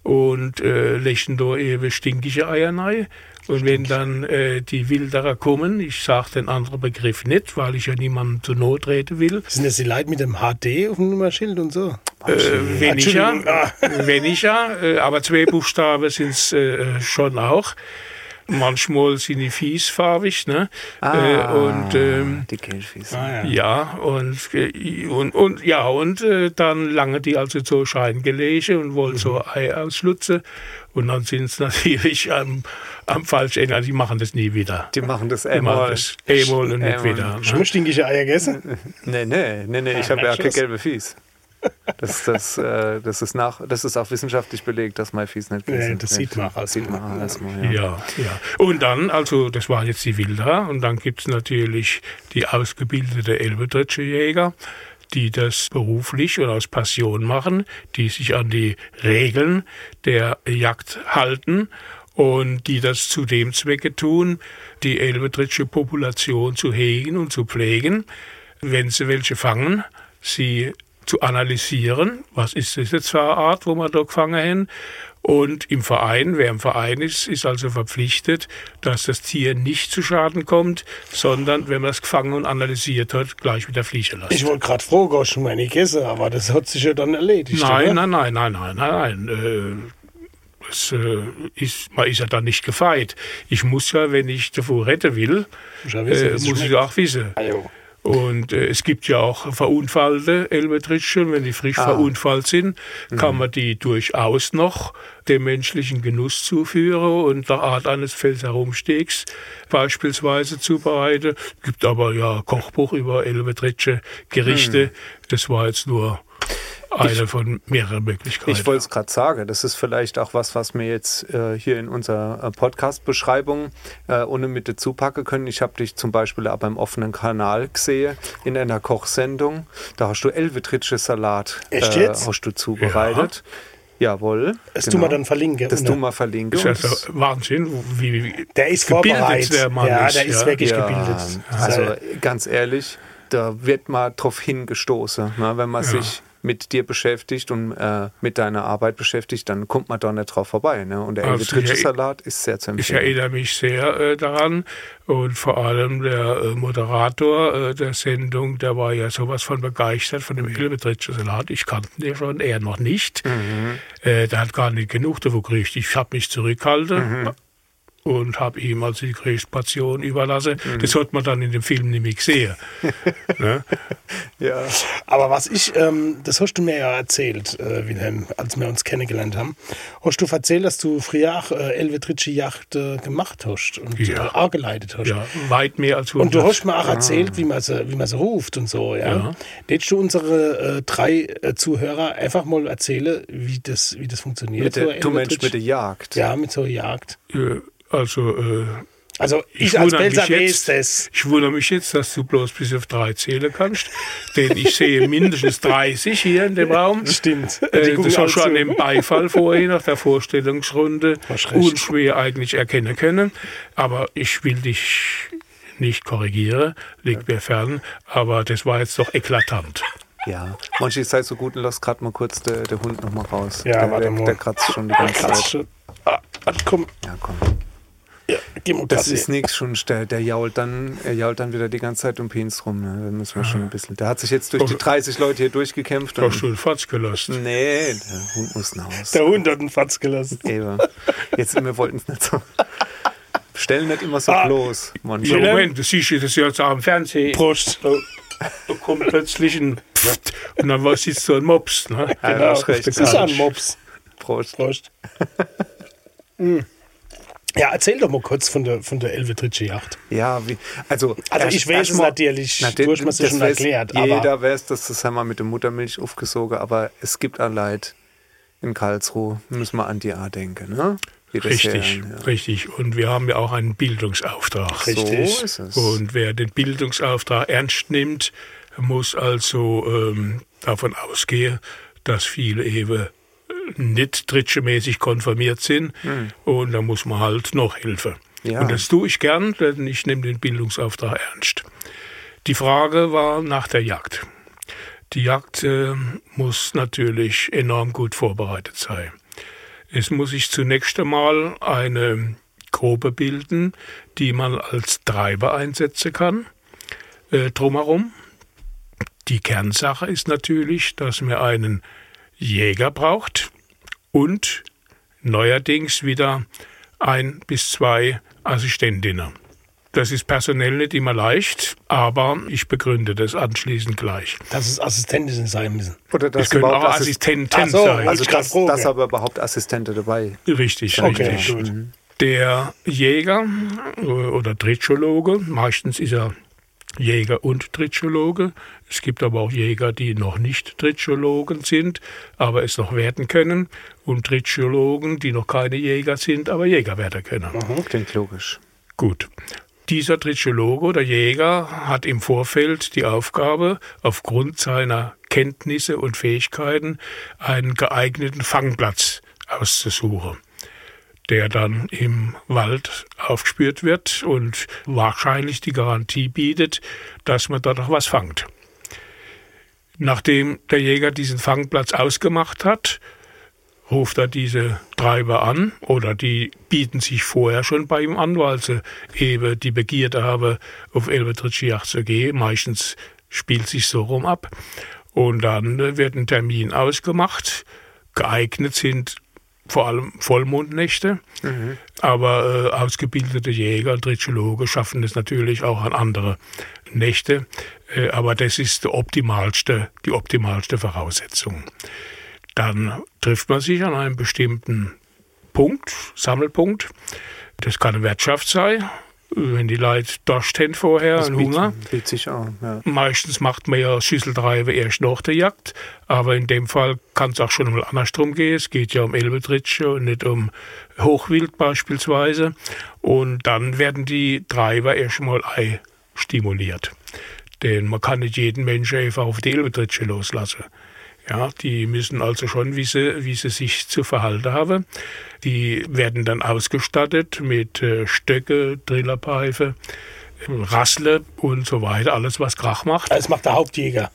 Speaker 4: und äh, legen da eben stinkige Eier rein. Und wenn dann äh, die Wilderer kommen, ich sage den anderen Begriff nicht, weil ich ja niemandem zu Not treten will,
Speaker 3: Sind das die Leute mit dem HD auf dem Nummerschild und so?
Speaker 4: äh.
Speaker 3: Ah.
Speaker 4: weniger, äh, aber zwei Buchstaben sind es äh, schon auch. Manchmal sind die fiesfarbig, ne? äh, und ähm,
Speaker 2: die Kelchis.
Speaker 3: Ah, ja.
Speaker 4: Ja, und, äh, und, und ja, und äh, dann lange die also so Scheingelege und wollen so Ei ausschlutzen. Und dann sind es natürlich am, am falschen Ende. Also die machen das nie wieder.
Speaker 2: Die machen das
Speaker 4: Die machen
Speaker 2: einmal.
Speaker 4: das einmal und nicht
Speaker 2: Einmal.
Speaker 4: wieder.
Speaker 3: Schon
Speaker 4: Ne?
Speaker 3: mal stinkige Eier gegessen?
Speaker 2: Nee, nee, nee, nee, ich habe ja keine gelbe Fies. Das, das, äh, das, ist nach, das ist auch wissenschaftlich belegt, dass mein Fies nicht
Speaker 3: Nee,
Speaker 2: gewesen
Speaker 3: das sieht man auch
Speaker 2: Das sieht man auch erstmal, ja.
Speaker 4: Ja, ja. Und dann, also das waren jetzt die Wilder und dann gibt es natürlich die ausgebildete Elbedeutsche Jäger, die das beruflich oder aus Passion machen, die sich an die Regeln der Jagd halten und die das zu dem Zwecke tun, die elbedeutsche Population zu hegen und zu pflegen, wenn sie welche fangen, sie zu analysieren, was ist das jetzt für eine Art, wo wir da gefangen haben. Und im Verein, wer im Verein ist, ist also verpflichtet, dass das Tier nicht zu Schaden kommt, sondern wenn man es gefangen und analysiert hat, gleich wieder fliegen lassen.
Speaker 3: Ich wollte gerade fragen, hast du schon mal eine gegessen, aber das hat sich ja dann erledigt.
Speaker 4: Nein, nein, nein, nein, nein, nein, nein. Äh, es, äh, ist, man ist ja dann nicht gefeit. Ich muss ja, wenn ich davor retten will,
Speaker 3: Muss ja wissen,
Speaker 4: äh, muss ich auch wissen.
Speaker 3: Jo.
Speaker 4: Und äh, es gibt ja auch verunfallte Elbetritsche. Wenn die frisch
Speaker 2: Ah.
Speaker 4: verunfallt sind, kann man die durchaus noch dem menschlichen Genuss zuführen und der Art eines Felsherumstegs beispielsweise zubereiten. gibt aber ja Kochbuch über Elbetritsche Gerichte. Das war jetzt nur eine von mehreren Möglichkeiten.
Speaker 2: Ich wollte es gerade sagen, das ist vielleicht auch was, was wir jetzt äh, hier in unserer äh, Podcast-Beschreibung äh, ohne Mitte zupacken können. Ich habe dich zum Beispiel auch beim offenen Kanal gesehen, in einer Kochsendung. Da hast du Elvetritsche Salat
Speaker 3: Echt
Speaker 2: äh,
Speaker 3: jetzt?
Speaker 2: hast du zubereitet. Jawohl.
Speaker 3: Das tun wir dann verlinken.
Speaker 2: Das tun wir verlinken.
Speaker 4: das ist ja Wahnsinn, wie, wie
Speaker 3: Der ist
Speaker 4: gebildet
Speaker 3: vorbereitet.
Speaker 4: der Mann
Speaker 3: ja,
Speaker 4: ist.
Speaker 3: der ist
Speaker 4: ja.
Speaker 3: wirklich
Speaker 2: Ja,
Speaker 3: gebildet.
Speaker 2: Also
Speaker 3: Sei-
Speaker 2: ganz ehrlich, da wird mal drauf hingestoßen. Ne? Wenn man sich mit dir beschäftigt und äh, mit deiner Arbeit beschäftigt, dann kommt man da nicht drauf vorbei. Ne? Und der
Speaker 4: Also,
Speaker 2: Salat ist sehr zu
Speaker 4: Ich
Speaker 2: empfehlen.
Speaker 4: erinnere mich sehr äh, daran und vor allem der äh, Moderator äh, der Sendung, der war ja sowas von begeistert von dem Hilbetritsche Salat. Ich kannte den schon, er noch nicht.
Speaker 2: Mhm.
Speaker 4: Äh, der hat gar nicht genug davon gekriegt. Ich habe mich zurückgehalten. Und habe ihm also die Portion überlassen.
Speaker 2: Mhm.
Speaker 4: Das hat man dann in dem Film nämlich sehen. ne?
Speaker 2: Ja.
Speaker 3: Aber was ich, ähm, das hast du mir ja erzählt, äh, Wilhelm, als wir uns kennengelernt haben. Hast du erzählt, dass du früher auch äh, Elvetritsche Yacht äh, gemacht hast und
Speaker 4: Ja.
Speaker 3: äh, auch geleitet hast.
Speaker 4: Ja, weit mehr als
Speaker 3: Und du
Speaker 4: 100.
Speaker 3: hast mir auch erzählt, wie man sie, wie man sie ruft und so, ja.
Speaker 4: Ja.
Speaker 3: Hättest du unsere äh, drei äh, Zuhörer einfach mal erzählen, wie das, wie das funktioniert?
Speaker 2: Mit der,
Speaker 3: so
Speaker 2: du Mensch mit der Jagd.
Speaker 3: Ja, mit so Jagd.
Speaker 4: Äh, Also, äh,
Speaker 3: Also ich,
Speaker 4: Ich
Speaker 3: als
Speaker 4: wundere mich
Speaker 3: Belser weiß
Speaker 4: jetzt-
Speaker 3: das.
Speaker 4: ich wundere mich jetzt, dass du bloß bis auf drei zählen kannst, denn ich sehe mindestens 30 hier in dem Raum.
Speaker 3: Stimmt.
Speaker 4: Äh, das hast du an dem Beifall vorhin nach der Vorstellungsrunde unschwer eigentlich erkennen können. Aber ich will dich nicht korrigieren, liegt mir fern, aber das war jetzt doch eklatant.
Speaker 2: Ja. Manche seid so gut und lass gerade mal kurz der, der Hund noch mal raus.
Speaker 3: Ja,
Speaker 2: der,
Speaker 3: warte
Speaker 2: der,
Speaker 3: mal.
Speaker 2: der kratzt schon die ganze Zeit.
Speaker 3: schon. Ah, warte, komm.
Speaker 2: Ja, komm.
Speaker 3: Ja,
Speaker 2: Das ist nichts schon. Der, der jault dann, er jault dann wieder die ganze Zeit um Pins rum. Ne? Da müssen wir schon ein bisschen. Der hat sich jetzt durch die 30 Leute hier durchgekämpft.
Speaker 4: Hast
Speaker 2: Und,
Speaker 4: du den Fatz gelassen?
Speaker 2: nee, der Hund muss nach Hause.
Speaker 3: Der Hund hat einen Fatz gelassen.
Speaker 2: Eben. Jetzt, wir wollten es nicht so. Stellen nicht immer so
Speaker 3: Ah.
Speaker 2: bloß.
Speaker 4: Ja,
Speaker 2: Manchmal.
Speaker 4: Moment, du siehst das jetzt auch am Fernsehen.
Speaker 3: Prost.
Speaker 4: Da kommt plötzlich ein Pfft und dann war sitzt so ein Mops. Ne?
Speaker 2: Ja,
Speaker 3: Genau,
Speaker 2: hast recht.
Speaker 3: das ist ein Mops.
Speaker 2: Prost.
Speaker 3: Prost. Mm. Ja, erzähl doch mal kurz von der, von der Elvetritsche Yacht.
Speaker 2: Ja, wie, also,
Speaker 3: Also
Speaker 2: erst-
Speaker 3: ich weiß es
Speaker 2: mal-
Speaker 3: natürlich,
Speaker 2: Na,
Speaker 3: du hast
Speaker 2: das
Speaker 3: schon erklärt,
Speaker 2: Jeder weiß, dass das haben wir mit der Muttermilch aufgesogen, aber es gibt ein Leid in Karlsruhe. Müssen wir an die A denken, ne?
Speaker 4: Richtig,
Speaker 2: hier, ja.
Speaker 4: richtig. Und wir haben ja auch einen Bildungsauftrag.
Speaker 3: Richtig.
Speaker 2: So ist es.
Speaker 4: Und wer den Bildungsauftrag ernst nimmt, muss also ähm, davon ausgehen, dass viele eben nicht tritschemäßig konformiert sind. Und da muss man halt noch helfen.
Speaker 2: Ja.
Speaker 4: Und das tue ich gern, denn ich nehme den Bildungsauftrag ernst. Die Frage war nach der Jagd. Die Jagd äh, muss natürlich enorm gut vorbereitet sein. Es muss sich zunächst einmal eine Gruppe bilden, die man als Treiber einsetzen kann, äh, drumherum. Die Kernsache ist natürlich, dass man einen Jäger braucht und neuerdings wieder ein bis zwei Assistentinnen. Das ist personell nicht immer leicht, aber ich begründe das anschließend gleich.
Speaker 3: Dass es Assistentinnen sein müssen.
Speaker 2: Oder
Speaker 4: Es
Speaker 2: dass
Speaker 4: können
Speaker 2: überhaupt
Speaker 4: auch
Speaker 2: Assist-
Speaker 4: Assistenten
Speaker 3: so,
Speaker 4: sein.
Speaker 2: also dass, dass aber überhaupt Assistente dabei.
Speaker 4: Richtig,
Speaker 3: Okay,
Speaker 4: richtig.
Speaker 3: gut.
Speaker 4: Der Jäger äh, oder Tritschologe, meistens ist er Jäger und Tritschologe. Es gibt aber auch Jäger, die noch nicht Tritschologen sind, aber es noch werden können. Und Tritschologen, die noch keine Jäger sind, aber Jäger werden können.
Speaker 2: Klingt logisch.
Speaker 4: Gut. Dieser Tritschologe oder Jäger hat im Vorfeld die Aufgabe, aufgrund seiner Kenntnisse und Fähigkeiten einen geeigneten Fangplatz auszusuchen, der dann im Wald aufgespürt wird und wahrscheinlich die Garantie bietet, dass man dort auch was fangt. Nachdem der Jäger diesen Fangplatz ausgemacht hat, ruft er diese Treiber an oder die bieten sich vorher schon bei ihm an, weil sie eben die Begierde haben, auf Elbetritsche Yacht zu gehen. Meistens spielt sich so rum ab. Und dann wird ein Termin ausgemacht. Geeignet sind vor allem Vollmondnächte. Aber äh, ausgebildete Jäger und Tritschologe schaffen es natürlich auch an andere Nächte. Äh, aber das ist die optimalste, die optimalste Voraussetzung. Dann trifft man sich an einem bestimmten Punkt, Sammelpunkt. Das kann eine Wirtschaft sein, wenn die Leute Durst haben vorher und Hunger.
Speaker 2: Bietet sich auch, ja.
Speaker 4: Meistens macht man ja Schüsseltreibe erst nach der Jagd, aber in dem Fall kann es auch schon mal andersrum gehen. Es geht ja um Elbetritsche und nicht um Hochwild beispielsweise. Und dann werden die Treiber erst mal ei stimuliert. Denn man kann nicht jeden Menschen einfach auf die Elbetritsche loslassen. Ja, die müssen also schon wissen, wie sie sich zu verhalten haben. Die werden dann ausgestattet mit äh, Stöcke, Drillerpfeife, Rassle und so weiter, alles was Krach macht.
Speaker 3: Das macht der Hauptjäger.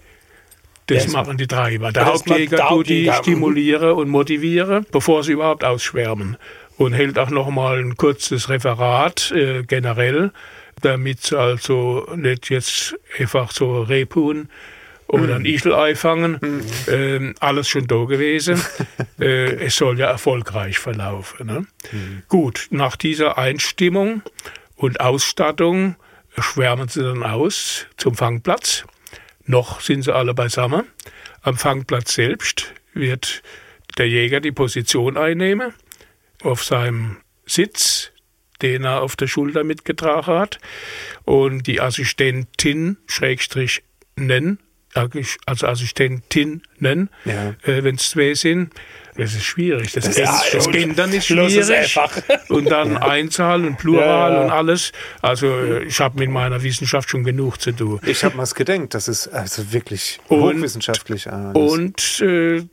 Speaker 4: Das machen die Treiber. Der Hauptjäger
Speaker 3: der
Speaker 4: tut die stimulieren und motivieren, bevor sie überhaupt ausschwärmen. Und hält auch noch mal ein kurzes Referat äh, generell, damit sie also nicht jetzt einfach so repun oder ein Ichelei fangen. Ähm, alles schon da gewesen. äh, es soll ja erfolgreich verlaufen. Ne? Gut, nach dieser Einstimmung und Ausstattung schwärmen sie dann aus zum Fangplatz. Noch sind sie alle beisammen. Am Fangplatz selbst wird der Jäger die Position einnehmen auf seinem Sitz, den er auf der Schulter mitgetragen hat. Und die Assistentin, Schrägstrich, nennen, also Assistentinnen,
Speaker 2: Ja.
Speaker 4: äh, wenn es zwei sind. Das ist schwierig. Das, das,
Speaker 3: ja,
Speaker 4: das Gendern ist
Speaker 3: ist
Speaker 4: schwierig. Und dann Einzahl und Plural
Speaker 3: Ja,
Speaker 4: und alles. Also äh, ich habe mit meiner Wissenschaft schon genug zu tun.
Speaker 2: Ich habe mal gedenkt, das ist also wirklich
Speaker 4: Und-
Speaker 2: hochwissenschaftlich. alles.
Speaker 4: Und äh,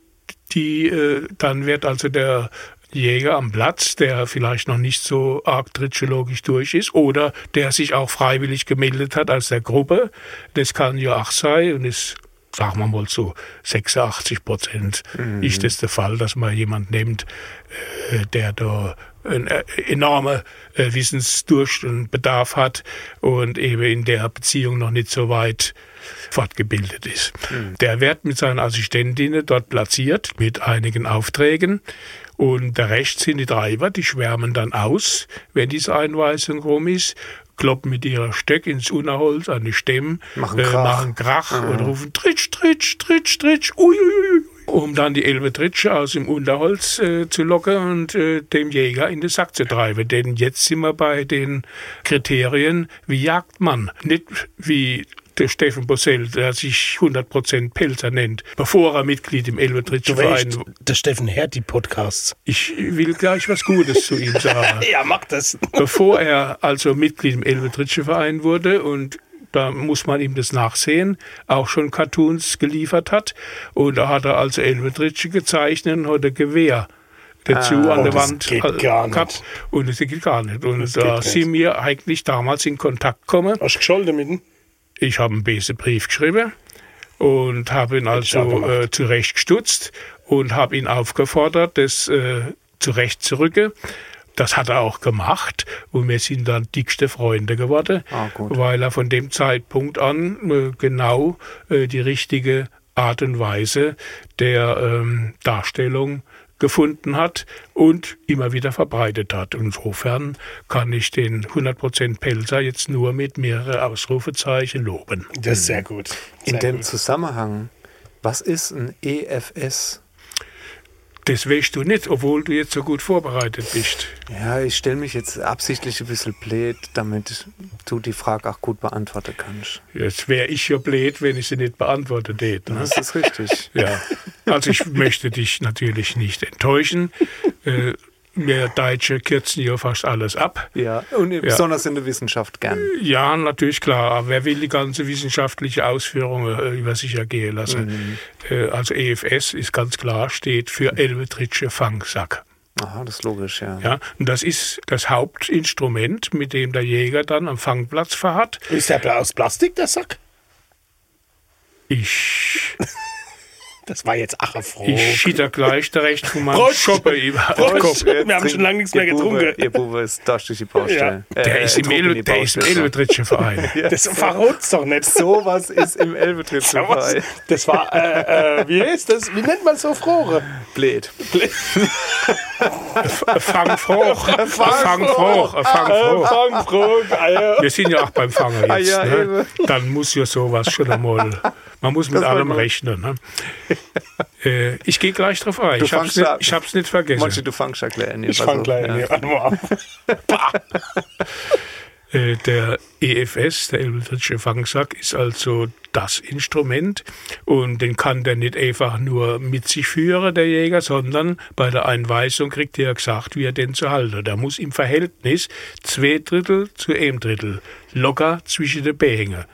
Speaker 4: die, äh, dann wird also der Jäger am Platz, der vielleicht noch nicht so arg tritschologisch durch ist oder der sich auch freiwillig gemeldet hat als der Gruppe, das kann ja auch sein und ist, sagen wir mal so, 86 Prozent. Ist das der Fall, dass man jemand nimmt, äh, der da einen äh, enormen äh, Wissensdurst und Bedarf hat und eben in der Beziehung noch nicht so weit fortgebildet ist. Der wird mit seinen Assistentinnen dort platziert mit einigen Aufträgen und der Rest sind die Treiber, die schwärmen dann aus, wenn diese Einweisung rum ist, kloppen mit ihrer Stöck ins Unerholz an die Stämme,
Speaker 2: Machen
Speaker 4: äh,
Speaker 2: Krach.
Speaker 4: machen Krach und rufen Tritsch, Tritsch, Tritsch, Tritsch, ui, ui, ui, um dann die elbe Tritsche aus dem Unterholz äh, zu locken und äh, dem Jäger in den Sack zu treiben. Denn jetzt sind wir bei den Kriterien, wie jagt man. Nicht wie der Steffen Bossell, der sich 100% Pelzer nennt, bevor er Mitglied im
Speaker 3: weißt,
Speaker 4: Verein
Speaker 3: der Steffen hört die Podcasts.
Speaker 4: Ich will gleich was Gutes zu ihm sagen.
Speaker 3: Ja, mach das.
Speaker 4: Bevor er also Mitglied im Elbetritsche Verein wurde und da muss man ihm das nachsehen, auch schon Cartoons geliefert hat. Und da hat er also Elbetritsche gezeichnet und hat ein Gewehr dazu
Speaker 2: Ah,
Speaker 4: an
Speaker 3: oh,
Speaker 4: der
Speaker 3: das
Speaker 4: Wand äh, gehabt. Und das geht gar nicht. Und da
Speaker 3: geht
Speaker 4: sind wir eigentlich damals in Kontakt gekommen.
Speaker 3: Hast du gescholten mit ihm?
Speaker 4: Ich habe einen bösen Brief geschrieben und habe ihn also äh, zurechtgestutzt und habe ihn aufgefordert, das äh, zurechtzurücken. Das hat er auch gemacht und wir sind dann dickste Freunde geworden,
Speaker 2: Ah,
Speaker 4: weil er von dem Zeitpunkt an äh, genau äh, die richtige Art und Weise der ähm, Darstellung gefunden hat und immer wieder verbreitet hat. Insofern kann ich den 100% Pelzer jetzt nur mit mehreren Ausrufezeichen loben.
Speaker 3: Das ist sehr gut.
Speaker 2: In
Speaker 3: Sehr
Speaker 2: dem
Speaker 3: gut.
Speaker 2: Zusammenhang, was ist ein EFS?
Speaker 4: Das weißt du nicht, obwohl du jetzt so gut vorbereitet bist.
Speaker 2: Ja, ich stelle mich jetzt absichtlich ein bisschen blöd, damit du die Frage auch gut beantworten kannst.
Speaker 4: Jetzt wäre ich ja blöd, wenn ich sie nicht beantwortet hätte. Ne?
Speaker 2: Das ist richtig.
Speaker 4: Ja, also ich möchte dich natürlich nicht enttäuschen. Äh, wir Deutsche kürzen ja fast alles ab.
Speaker 2: Ja, und besonders in der Wissenschaft gern.
Speaker 4: Ja, natürlich klar. Aber wer will die ganze wissenschaftliche Ausführung äh, über sich ergehen lassen? Äh, also EFS ist ganz klar, steht für Elvetritsche Fangsack.
Speaker 2: Aha, das ist logisch, ja.
Speaker 4: Ja, und das ist das Hauptinstrument, mit dem der Jäger dann am Fangplatz verharrt.
Speaker 3: Ist der aus Plastik, der Sack?
Speaker 4: Ich,
Speaker 3: Das war jetzt achefroh.
Speaker 4: ich schitter gleich der Recht von meinem
Speaker 3: Prost.
Speaker 4: Shopper über.
Speaker 3: Wir haben schon lange nichts mehr
Speaker 2: Bube,
Speaker 3: getrunken.
Speaker 2: ihr Bube ist da durch die Baustelle.
Speaker 4: Der
Speaker 2: Äh,
Speaker 4: ist im der ist. Elbetritsche Verein.
Speaker 3: Das verrot's doch nicht.
Speaker 2: Sowas ist im
Speaker 3: Ja, was? Das war, äh, äh, wie heißt das? Wie nennt man so Frore?
Speaker 2: Blöd.
Speaker 4: Fangfroch. Fangfroch. Fangfroch.
Speaker 3: Fangfroh, Eier.
Speaker 4: Wir sind ja auch beim Fangen
Speaker 2: Ah,
Speaker 4: jetzt.
Speaker 2: ja,
Speaker 4: ne? Dann muss ja sowas schon einmal. Man muss mit allem
Speaker 2: gut.
Speaker 4: rechnen. Ne? Äh, ich gehe gleich drauf ein.
Speaker 2: Du
Speaker 4: Ich hab's,
Speaker 2: fangst
Speaker 4: nicht,
Speaker 2: an.
Speaker 4: ich hab's nicht vergessen.
Speaker 2: Manche, du fangst ja gleich an.
Speaker 3: Ich fang gleich an.
Speaker 2: Ja.
Speaker 4: Äh, der EFS, der Elbetritsche Fangsack, ist also das Instrument und den kann der nicht einfach nur mit sich führen, der Jäger, sondern bei der Einweisung kriegt er gesagt, wie er den zu halten. Der muss im Verhältnis zwei Drittel zu einem Drittel locker zwischen den Beinen.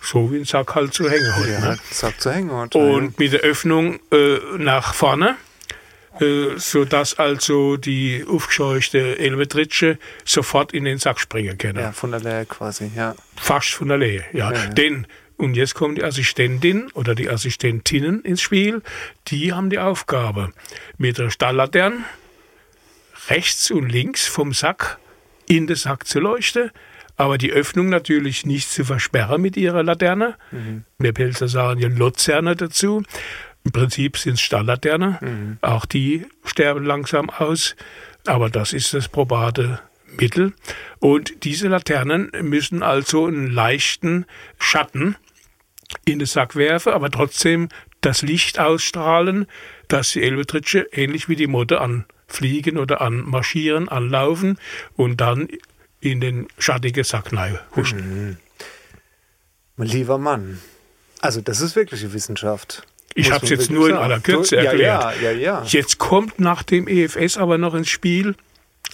Speaker 4: So wie ein Sack halt zu hängen hat.
Speaker 2: Ja,
Speaker 4: Ne?
Speaker 2: sagt zu hängen. hat.
Speaker 4: Und mit der Öffnung äh, nach vorne, äh, sodass also die aufgescheuchte Elbetritsche sofort in den Sack springen können
Speaker 2: ja, von der Lehre quasi, ja.
Speaker 4: fast von der Lehe. Ja.
Speaker 2: Ja, ja.
Speaker 4: Denn, und jetzt kommen die Assistentin oder die Assistentinnen ins Spiel, die haben die Aufgabe, mit der Stalllaterne rechts und links vom Sack in den Sack zu leuchten, aber die Öffnung natürlich nicht zu versperren mit ihrer Laterne. Wir Pilzer sagen ja Luzerne dazu. Im Prinzip sind es Stalllaternen. Auch die sterben langsam aus. Aber das ist das probate Mittel. Und diese Laternen müssen also einen leichten Schatten in den Sack werfen, aber trotzdem das Licht ausstrahlen, dass die Elbetritsche ähnlich wie die Motte anfliegen oder anmarschieren, anlaufen und dann in den schattigen Sack huschen.
Speaker 2: Mein lieber Mann. Also, das ist wirklich eine Wissenschaft.
Speaker 4: Ich habe es jetzt nur in
Speaker 2: sagen.
Speaker 4: aller Kürze erklärt.
Speaker 2: Ja, ja, ja.
Speaker 4: Jetzt kommt nach dem EFS aber noch ins Spiel,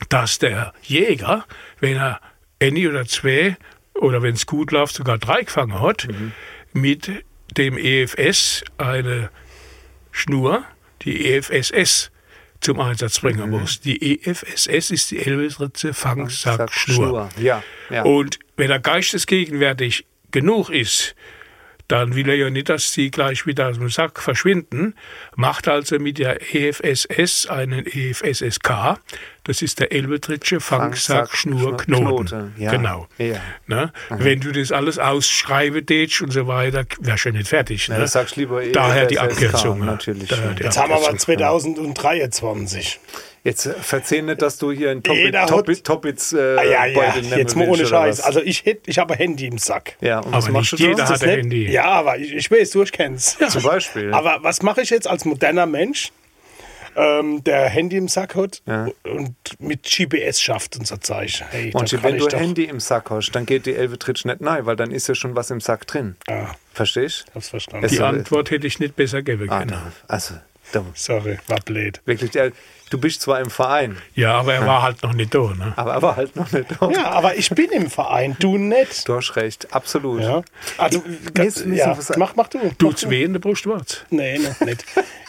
Speaker 4: dass der Jäger, wenn er eine oder zwei oder wenn es gut läuft, sogar drei gefangen hat,
Speaker 2: Mhm.
Speaker 4: mit dem EFS eine Schnur, die EFSS, zum Einsatz bringen
Speaker 2: Mhm.
Speaker 4: muss. Die EFSS ist die Elbesritze Fangsackschnur.
Speaker 2: Ja, ja.
Speaker 4: Und wenn er geistesgegenwärtig genug ist, dann will er ja nicht, dass sie gleich wieder aus dem Sack verschwinden, macht also mit der EFSS einen EFSSK, das ist der Elbetritsche Fangsackschnurknoten.
Speaker 2: Knoten, ja.
Speaker 4: Genau.
Speaker 2: Ja.
Speaker 4: Ne? Wenn du das alles ausschreiben tätst und so weiter, wärst du nicht fertig. Ne?
Speaker 2: Ja, das sagst du lieber
Speaker 4: Daher die Abkürzung. ne?
Speaker 2: natürlich,
Speaker 4: Daher
Speaker 2: ja.
Speaker 4: die
Speaker 3: Jetzt haben wir aber
Speaker 4: Abkürzung.
Speaker 3: 2023.
Speaker 2: Jetzt äh, verzeih nicht, dass du hier
Speaker 3: hat-
Speaker 2: Toppitz Toppitz, äh,
Speaker 3: Ah, ja, ja, jetzt mal ohne Scheiß.
Speaker 2: was?
Speaker 3: Also ich ich habe ein Handy im Sack.
Speaker 2: ja, und was
Speaker 4: Aber
Speaker 2: machst
Speaker 4: nicht
Speaker 2: du
Speaker 4: jeder hat ein Handy.
Speaker 3: Ja, aber ich, ich weiß, du kennst.
Speaker 2: Zum Beispiel.
Speaker 3: Aber was mache ich jetzt als moderner Mensch, ähm, der Handy im Sack hat
Speaker 2: Ja.
Speaker 3: und mit GPS schafft und so Zeichen? Hey,
Speaker 2: Und wenn du
Speaker 3: doch-
Speaker 2: Handy im Sack hast, dann geht die Elvetritsch nicht rein, weil dann ist ja schon was im Sack drin.
Speaker 3: Ja,
Speaker 2: Verstehst
Speaker 3: hab's verstanden.
Speaker 2: Es-
Speaker 4: Die Antwort hätte ich nicht besser geben
Speaker 2: Ah,
Speaker 4: können.
Speaker 2: na, also,
Speaker 3: Sorry, war blöd.
Speaker 2: wirklich, der, du bist zwar im Verein,
Speaker 4: Ja, aber er war halt noch nicht da. Ne?
Speaker 2: aber, aber halt noch nicht da.
Speaker 3: Ja, aber ich bin im Verein, du nicht.
Speaker 2: Du hast recht, absolut.
Speaker 3: Ja. Also, ganz,
Speaker 2: müssen
Speaker 3: ja,
Speaker 2: was-
Speaker 3: mach, mach du. Mach
Speaker 4: Tut's weh in der Brustwarze?
Speaker 3: Nee, noch nicht.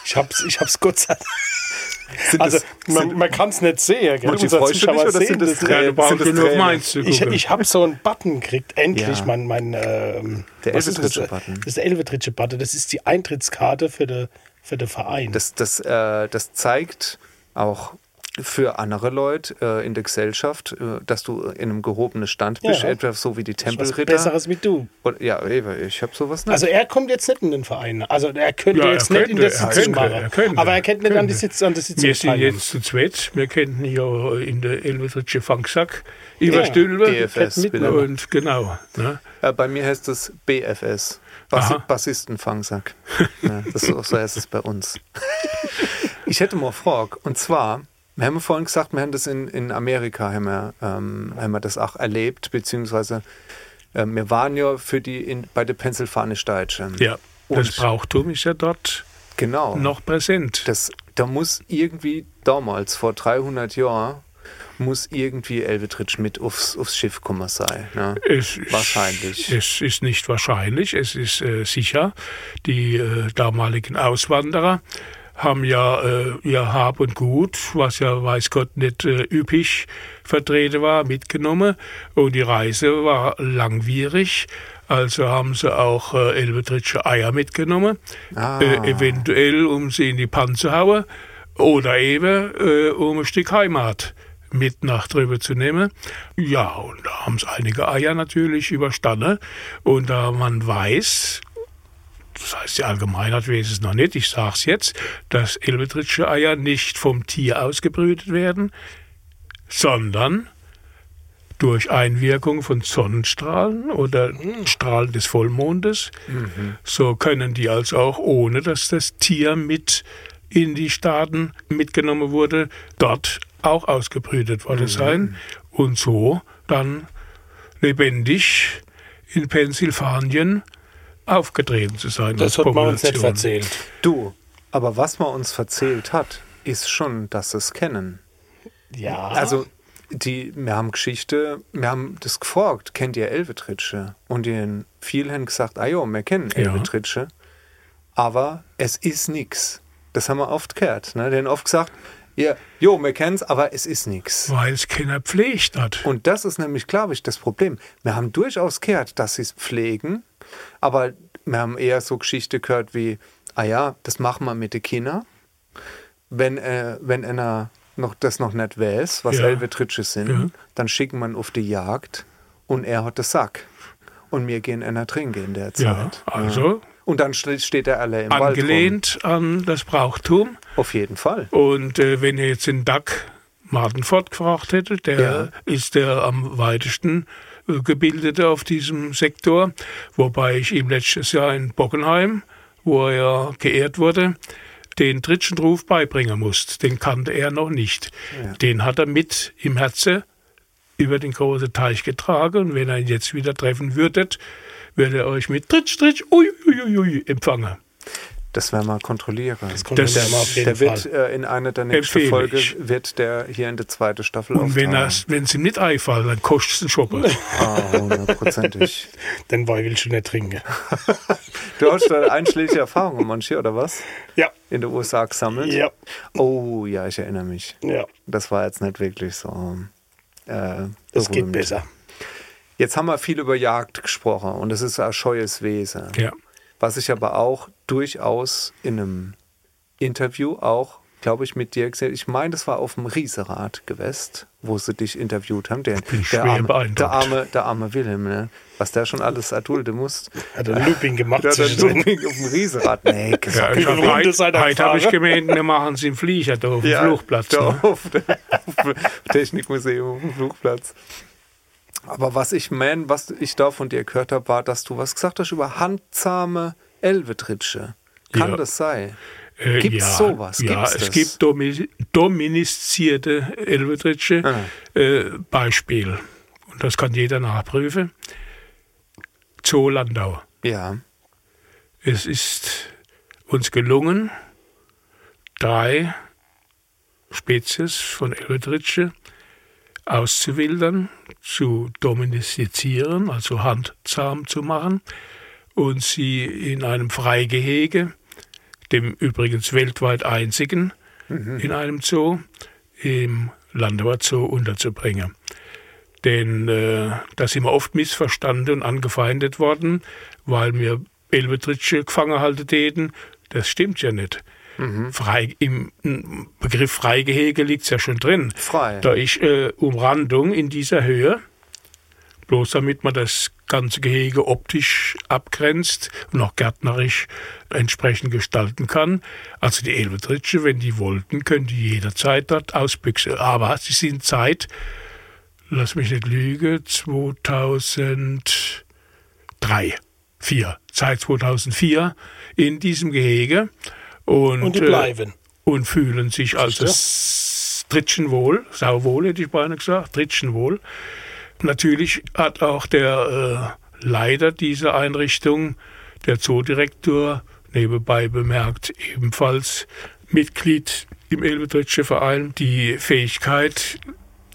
Speaker 3: Ich hab's, ich hab's Gott sei Dank.
Speaker 2: Sind
Speaker 3: Also,
Speaker 2: das,
Speaker 3: man, man kann es nicht sehen. Gell? Unser
Speaker 2: du
Speaker 3: Zuschauer
Speaker 2: oder
Speaker 3: sehen
Speaker 2: sind das
Speaker 3: das
Speaker 2: Tränen?
Speaker 4: Ja, du
Speaker 2: sind das
Speaker 4: nur meins
Speaker 3: Ich, ich habe so einen Button gekriegt, endlich,
Speaker 2: Ja.
Speaker 3: mein, mein ähm,
Speaker 2: Der
Speaker 3: was ist das?
Speaker 2: Elvetritsche-Button.
Speaker 3: Das ist der Elvetritsche-Button, das ist die Eintrittskarte für den für den Verein.
Speaker 2: das, das, äh, das zeigt auch für andere Leute äh, in der Gesellschaft, äh, dass du in einem gehobenen Stand bist,
Speaker 3: Ja.
Speaker 2: etwa so wie die Tempelritter.
Speaker 3: Besseres wie du.
Speaker 2: Und, ja, ich habe sowas nicht.
Speaker 3: Also er kommt jetzt nicht in den Verein. Also er könnte
Speaker 4: Ja, er
Speaker 3: jetzt nicht in
Speaker 4: könnte,
Speaker 3: der
Speaker 4: er
Speaker 3: Sitzung
Speaker 4: könnte,
Speaker 3: machen.
Speaker 4: er könnte,
Speaker 3: aber er kennt nicht an die
Speaker 4: könnte.
Speaker 3: Sitz, an der Sitzung
Speaker 4: Wir sind jetzt zu zweit. Wir könnten hier in der Elvetritsche Fangsack überstülpen.
Speaker 3: Mit-
Speaker 2: bitte.
Speaker 4: Und genau. Ne?
Speaker 2: Äh, bei mir heißt es BFS. Bas
Speaker 4: Aha.
Speaker 2: Bassistenfangsack. ja, das ist, so heißt es bei uns. ich hätte mal Frage. Und zwar, wir haben vorhin gesagt, wir haben das in, in Amerika haben wir, ähm, haben wir das auch erlebt, beziehungsweise äh, wir waren ja für die in, bei der Pennsylvanisch Deutsche.
Speaker 4: Ja, das
Speaker 2: Und-
Speaker 4: Brauchtum ist ja dort
Speaker 2: Genau.
Speaker 4: noch präsent.
Speaker 2: Das, da muss irgendwie damals, vor 300 Jahren, muss irgendwie Elvetritsch mit aufs, aufs Schiff kommen sein. Ne?
Speaker 4: Es ist,
Speaker 2: Wahrscheinlich.
Speaker 4: Es ist nicht wahrscheinlich, es ist äh, sicher. Die äh, damaligen Auswanderer haben ja äh, ihr Hab und Gut, was ja weiß Gott nicht äh, üppig vertreten war, mitgenommen. Und die Reise war langwierig. Also haben sie auch äh, Elbetritsche Eier mitgenommen,
Speaker 2: Ah.
Speaker 4: äh, eventuell um sie in die Panne zu hauen oder eben äh, um ein Stück Heimat mit nach drüber zu nehmen. Ja, und da haben sie einige Eier natürlich überstanden. Und da man weiß, das heißt, die Allgemeinheit weiß es noch nicht, ich sage es jetzt, dass Elbetritsche Eier nicht vom Tier ausgebrütet werden, sondern durch Einwirkung von Sonnenstrahlen oder Strahlen des Vollmondes. So können die also auch, ohne dass das Tier mit in die Staaten mitgenommen wurde, dort auch ausgebrütet worden sein und so dann lebendig in Pennsylvanien aufgetreten zu sein.
Speaker 3: Das hat man uns nicht erzählt.
Speaker 2: Du, aber was man uns verzählt hat, ist schon, dass sie es kennen.
Speaker 3: Ja.
Speaker 2: Also, die, wir haben Geschichte, wir haben das gefragt, kennt ihr Elvetritsche? Und die viele haben gesagt, ah jo, wir kennen
Speaker 4: Ja.
Speaker 2: Elvetritsche. Aber es ist nix. Das haben wir oft gehört. Ne? Die haben oft gesagt, ja, jo, wir kennen es, aber es ist nix.
Speaker 4: Weil es keiner pflegt hat.
Speaker 2: Und das ist nämlich, glaube ich, das Problem. Wir haben durchaus gehört, dass sie es pflegen, aber wir haben eher so Geschichte gehört wie, ah ja, das machen wir mit den Kindern. Wenn, äh, wenn einer noch, das noch nicht weiß, was
Speaker 4: Ja.
Speaker 2: Elvetritsche sind,
Speaker 4: Ja.
Speaker 2: dann schicken man auf die Jagd und er hat den Sack. Und wir gehen einer trinken in der Zeit.
Speaker 4: Ja, also
Speaker 2: Und dann ste- steht er alle im Wald rum.
Speaker 4: angelehnt an das Brauchtum.
Speaker 2: Auf jeden Fall.
Speaker 4: Und äh, wenn ihr jetzt den Duck Martenfort gefragt hättet, der
Speaker 2: Ja.
Speaker 4: ist der am weitesten äh, gebildete auf diesem Sektor, wobei ich ihm letztes Jahr in Bockenheim, wo er ja geehrt wurde, den dritten Ruf beibringen musste. Den kannte er noch nicht.
Speaker 2: Ja.
Speaker 4: Den hat er mit im Herzen über den großen Teich getragen und wenn ihr ihn jetzt wieder treffen würdet, würde er euch mit Tritsch, Tritsch, ui, ui, ui, ui empfangen.
Speaker 2: Das werden wir kontrollieren. Das
Speaker 3: kontrollieren wir auf jeden
Speaker 2: der wird
Speaker 3: Fall.
Speaker 2: äh, in einer der nächsten
Speaker 4: Empfehle
Speaker 2: Folge
Speaker 4: ich.
Speaker 2: wird der hier in der zweiten Staffel
Speaker 4: Und wenn es ihm nicht einfällt, dann kostet es einen Schoppen.
Speaker 2: Ah, hundertprozentig.
Speaker 3: Den Wein willst du nicht trinken.
Speaker 2: Du hast da einschlägige Erfahrungen manche, oder was?
Speaker 3: Ja,
Speaker 2: In den USA gesammelt?
Speaker 3: ja,
Speaker 2: Oh, ja, ich erinnere mich.
Speaker 3: ja.
Speaker 2: Das war jetzt nicht wirklich so. Äh,
Speaker 3: Das geht besser.
Speaker 2: Jetzt haben wir viel über Jagd gesprochen und es ist ein scheues Wesen.
Speaker 4: Ja.
Speaker 2: Was ich aber auch durchaus in einem Interview auch, glaube ich, mit dir gesehen Ich meine, das war auf dem Rieserad gewesen, wo sie dich interviewt haben. Der, der, arme, der, arme, der arme Wilhelm, ne? was der schon alles erdulden muss.
Speaker 3: Hat er Looping gemacht
Speaker 2: hat
Speaker 3: zwischendrin.
Speaker 2: Looping auf dem Rieserad. Nee,
Speaker 4: Ja,
Speaker 2: gesagt.
Speaker 3: seid
Speaker 4: heute habe ich gemeint, wir machen es im Flieger da auf dem Flugplatz.
Speaker 2: da
Speaker 4: Ne?
Speaker 2: auf, auf Technikmuseum, auf dem Flugplatz. Aber was ich mein, was ich da von dir gehört habe, war, dass du was gesagt hast über handsame Elvetritsche. Kann
Speaker 4: Ja.
Speaker 2: das sein?
Speaker 4: Äh,
Speaker 2: Gibt's
Speaker 4: ja,
Speaker 2: sowas?
Speaker 4: Ja,
Speaker 2: Gibt's
Speaker 4: es
Speaker 2: das?
Speaker 4: gibt domi dominizierte Elvetritsche.
Speaker 2: Ah.
Speaker 4: Äh, Beispiel, und das kann jeder nachprüfen. Zoo Landau.
Speaker 2: Ja.
Speaker 4: Es ist uns gelungen, drei Spezies von Elvetritsche auszuwildern, zu domestizieren, also handzahm zu machen und sie in einem Freigehege, dem übrigens weltweit einzigen in einem Zoo, im Landauer Zoo unterzubringen. Denn äh, da sind wir oft missverstanden und angefeindet worden, weil wir Elvetritsche gefangen halten täten. Das stimmt ja nicht. Frei, Im Begriff Freigehege liegt ja schon drin.
Speaker 2: Frei.
Speaker 4: Da ist äh, Umrandung in dieser Höhe, bloß damit man das ganze Gehege optisch abgrenzt und auch gärtnerisch entsprechend gestalten kann. Also die Elvetritsche, wenn die wollten, können die jederzeit dort ausbüchsen. Aber sie sind seit, lass mich nicht lügen, 2003, 4, seit 2004 in diesem Gehege. Und,
Speaker 3: Und die
Speaker 4: äh,
Speaker 3: bleiben.
Speaker 4: und fühlen sich also Drittchen wohl, sauwohl hätte ich beinahe gesagt, Drittchen wohl. Natürlich hat auch der äh, Leiter dieser Einrichtung, der Zoodirektor, nebenbei bemerkt, ebenfalls Mitglied im Elbedeutsche Verein, die Fähigkeit,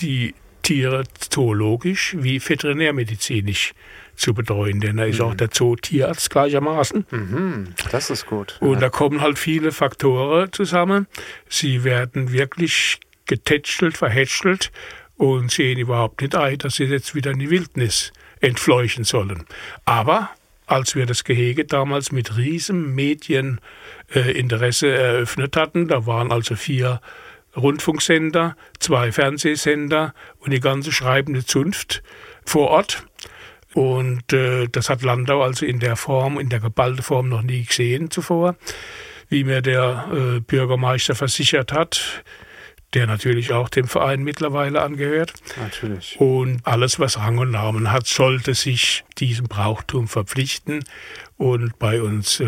Speaker 4: die Tiere zoologisch wie veterinärmedizinisch zu betreuen, denn er ist auch der Zootierarzt gleichermaßen.
Speaker 2: Mhm, das ist gut.
Speaker 4: Und da kommen halt viele Faktoren zusammen. Sie werden wirklich getätschelt, verhätschelt und sehen überhaupt nicht ein, dass sie jetzt wieder in die Wildnis entfleuchen sollen. Aber als wir das Gehege damals mit riesem Medieninteresse eröffnet hatten, da waren also vier Rundfunksender, zwei Fernsehsender und die ganze schreibende Zunft vor Ort. Und äh, das hat Landau also in der Form, in der geballten Form noch nie gesehen zuvor. Wie mir der äh, Bürgermeister versichert hat, der natürlich auch dem Verein mittlerweile angehört.
Speaker 2: Natürlich.
Speaker 4: Und alles, was Rang und Namen hat, sollte sich diesem Brauchtum verpflichten und bei uns äh,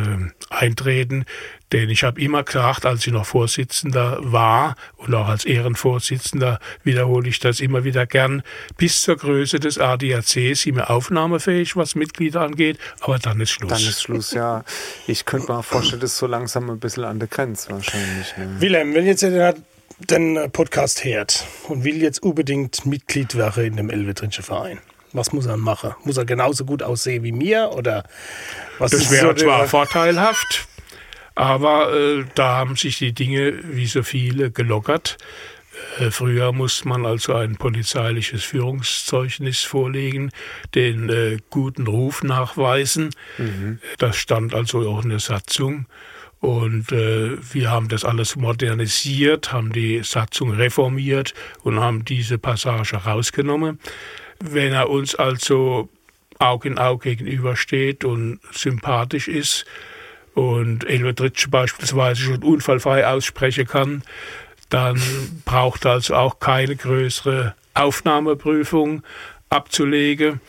Speaker 4: eintreten. Denn ich habe immer gesagt, als ich noch Vorsitzender war und auch als Ehrenvorsitzender wiederhole ich das immer wieder gern, bis zur Größe des ADAC sind wir aufnahmefähig, was Mitglieder angeht, aber dann ist Schluss.
Speaker 2: Dann ist Schluss, ja. Ich könnte mir vorstellen, das ist so langsam ein bisschen an der Grenze wahrscheinlich. Ne?
Speaker 3: Wilhelm, wenn jetzt der den Podcast hört und will jetzt unbedingt Mitglied werden in dem Elvetrinschen Verein, was muss er machen? Muss er genauso gut aussehen wie mir oder was
Speaker 4: Das wäre
Speaker 3: so
Speaker 4: zwar vorteilhaft, aber äh, da haben sich die Dinge wie so viele gelockert. Äh, früher musste man also ein polizeiliches Führungszeugnis vorlegen, den äh, guten Ruf nachweisen. Das stand also auch in der Satzung. Und äh, wir haben das alles modernisiert, haben die Satzung reformiert und haben diese Passage rausgenommen. Wenn er uns also Aug in Aug gegenübersteht und sympathisch ist und Elvedritsch beispielsweise schon unfallfrei aussprechen kann, dann braucht er also auch keine größere Aufnahmeprüfung abzulegen,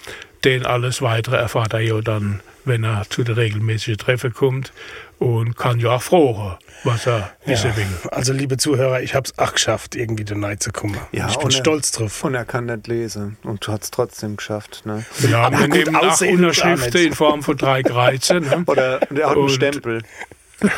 Speaker 4: denn alles weitere erfahrt er ja dann, wenn er zu der regelmäßigen Treffe kommt und kann ja auch frohen, was er wissen
Speaker 3: Ja.
Speaker 4: will.
Speaker 3: Also, liebe Zuhörer, ich habe es auch geschafft, irgendwie da rein zu kommen.
Speaker 2: Ja,
Speaker 3: ich bin
Speaker 2: er-
Speaker 3: stolz drauf.
Speaker 2: Und er kann nicht lesen. Und du hast es trotzdem geschafft. Ne?
Speaker 4: Ja,
Speaker 3: Aber
Speaker 4: wir
Speaker 3: gut,
Speaker 4: nehmen
Speaker 3: auch
Speaker 4: Unterschriften in Form von drei Kreuzen. Ne?
Speaker 2: Oder und er hat einen
Speaker 4: Und-
Speaker 2: Stempel.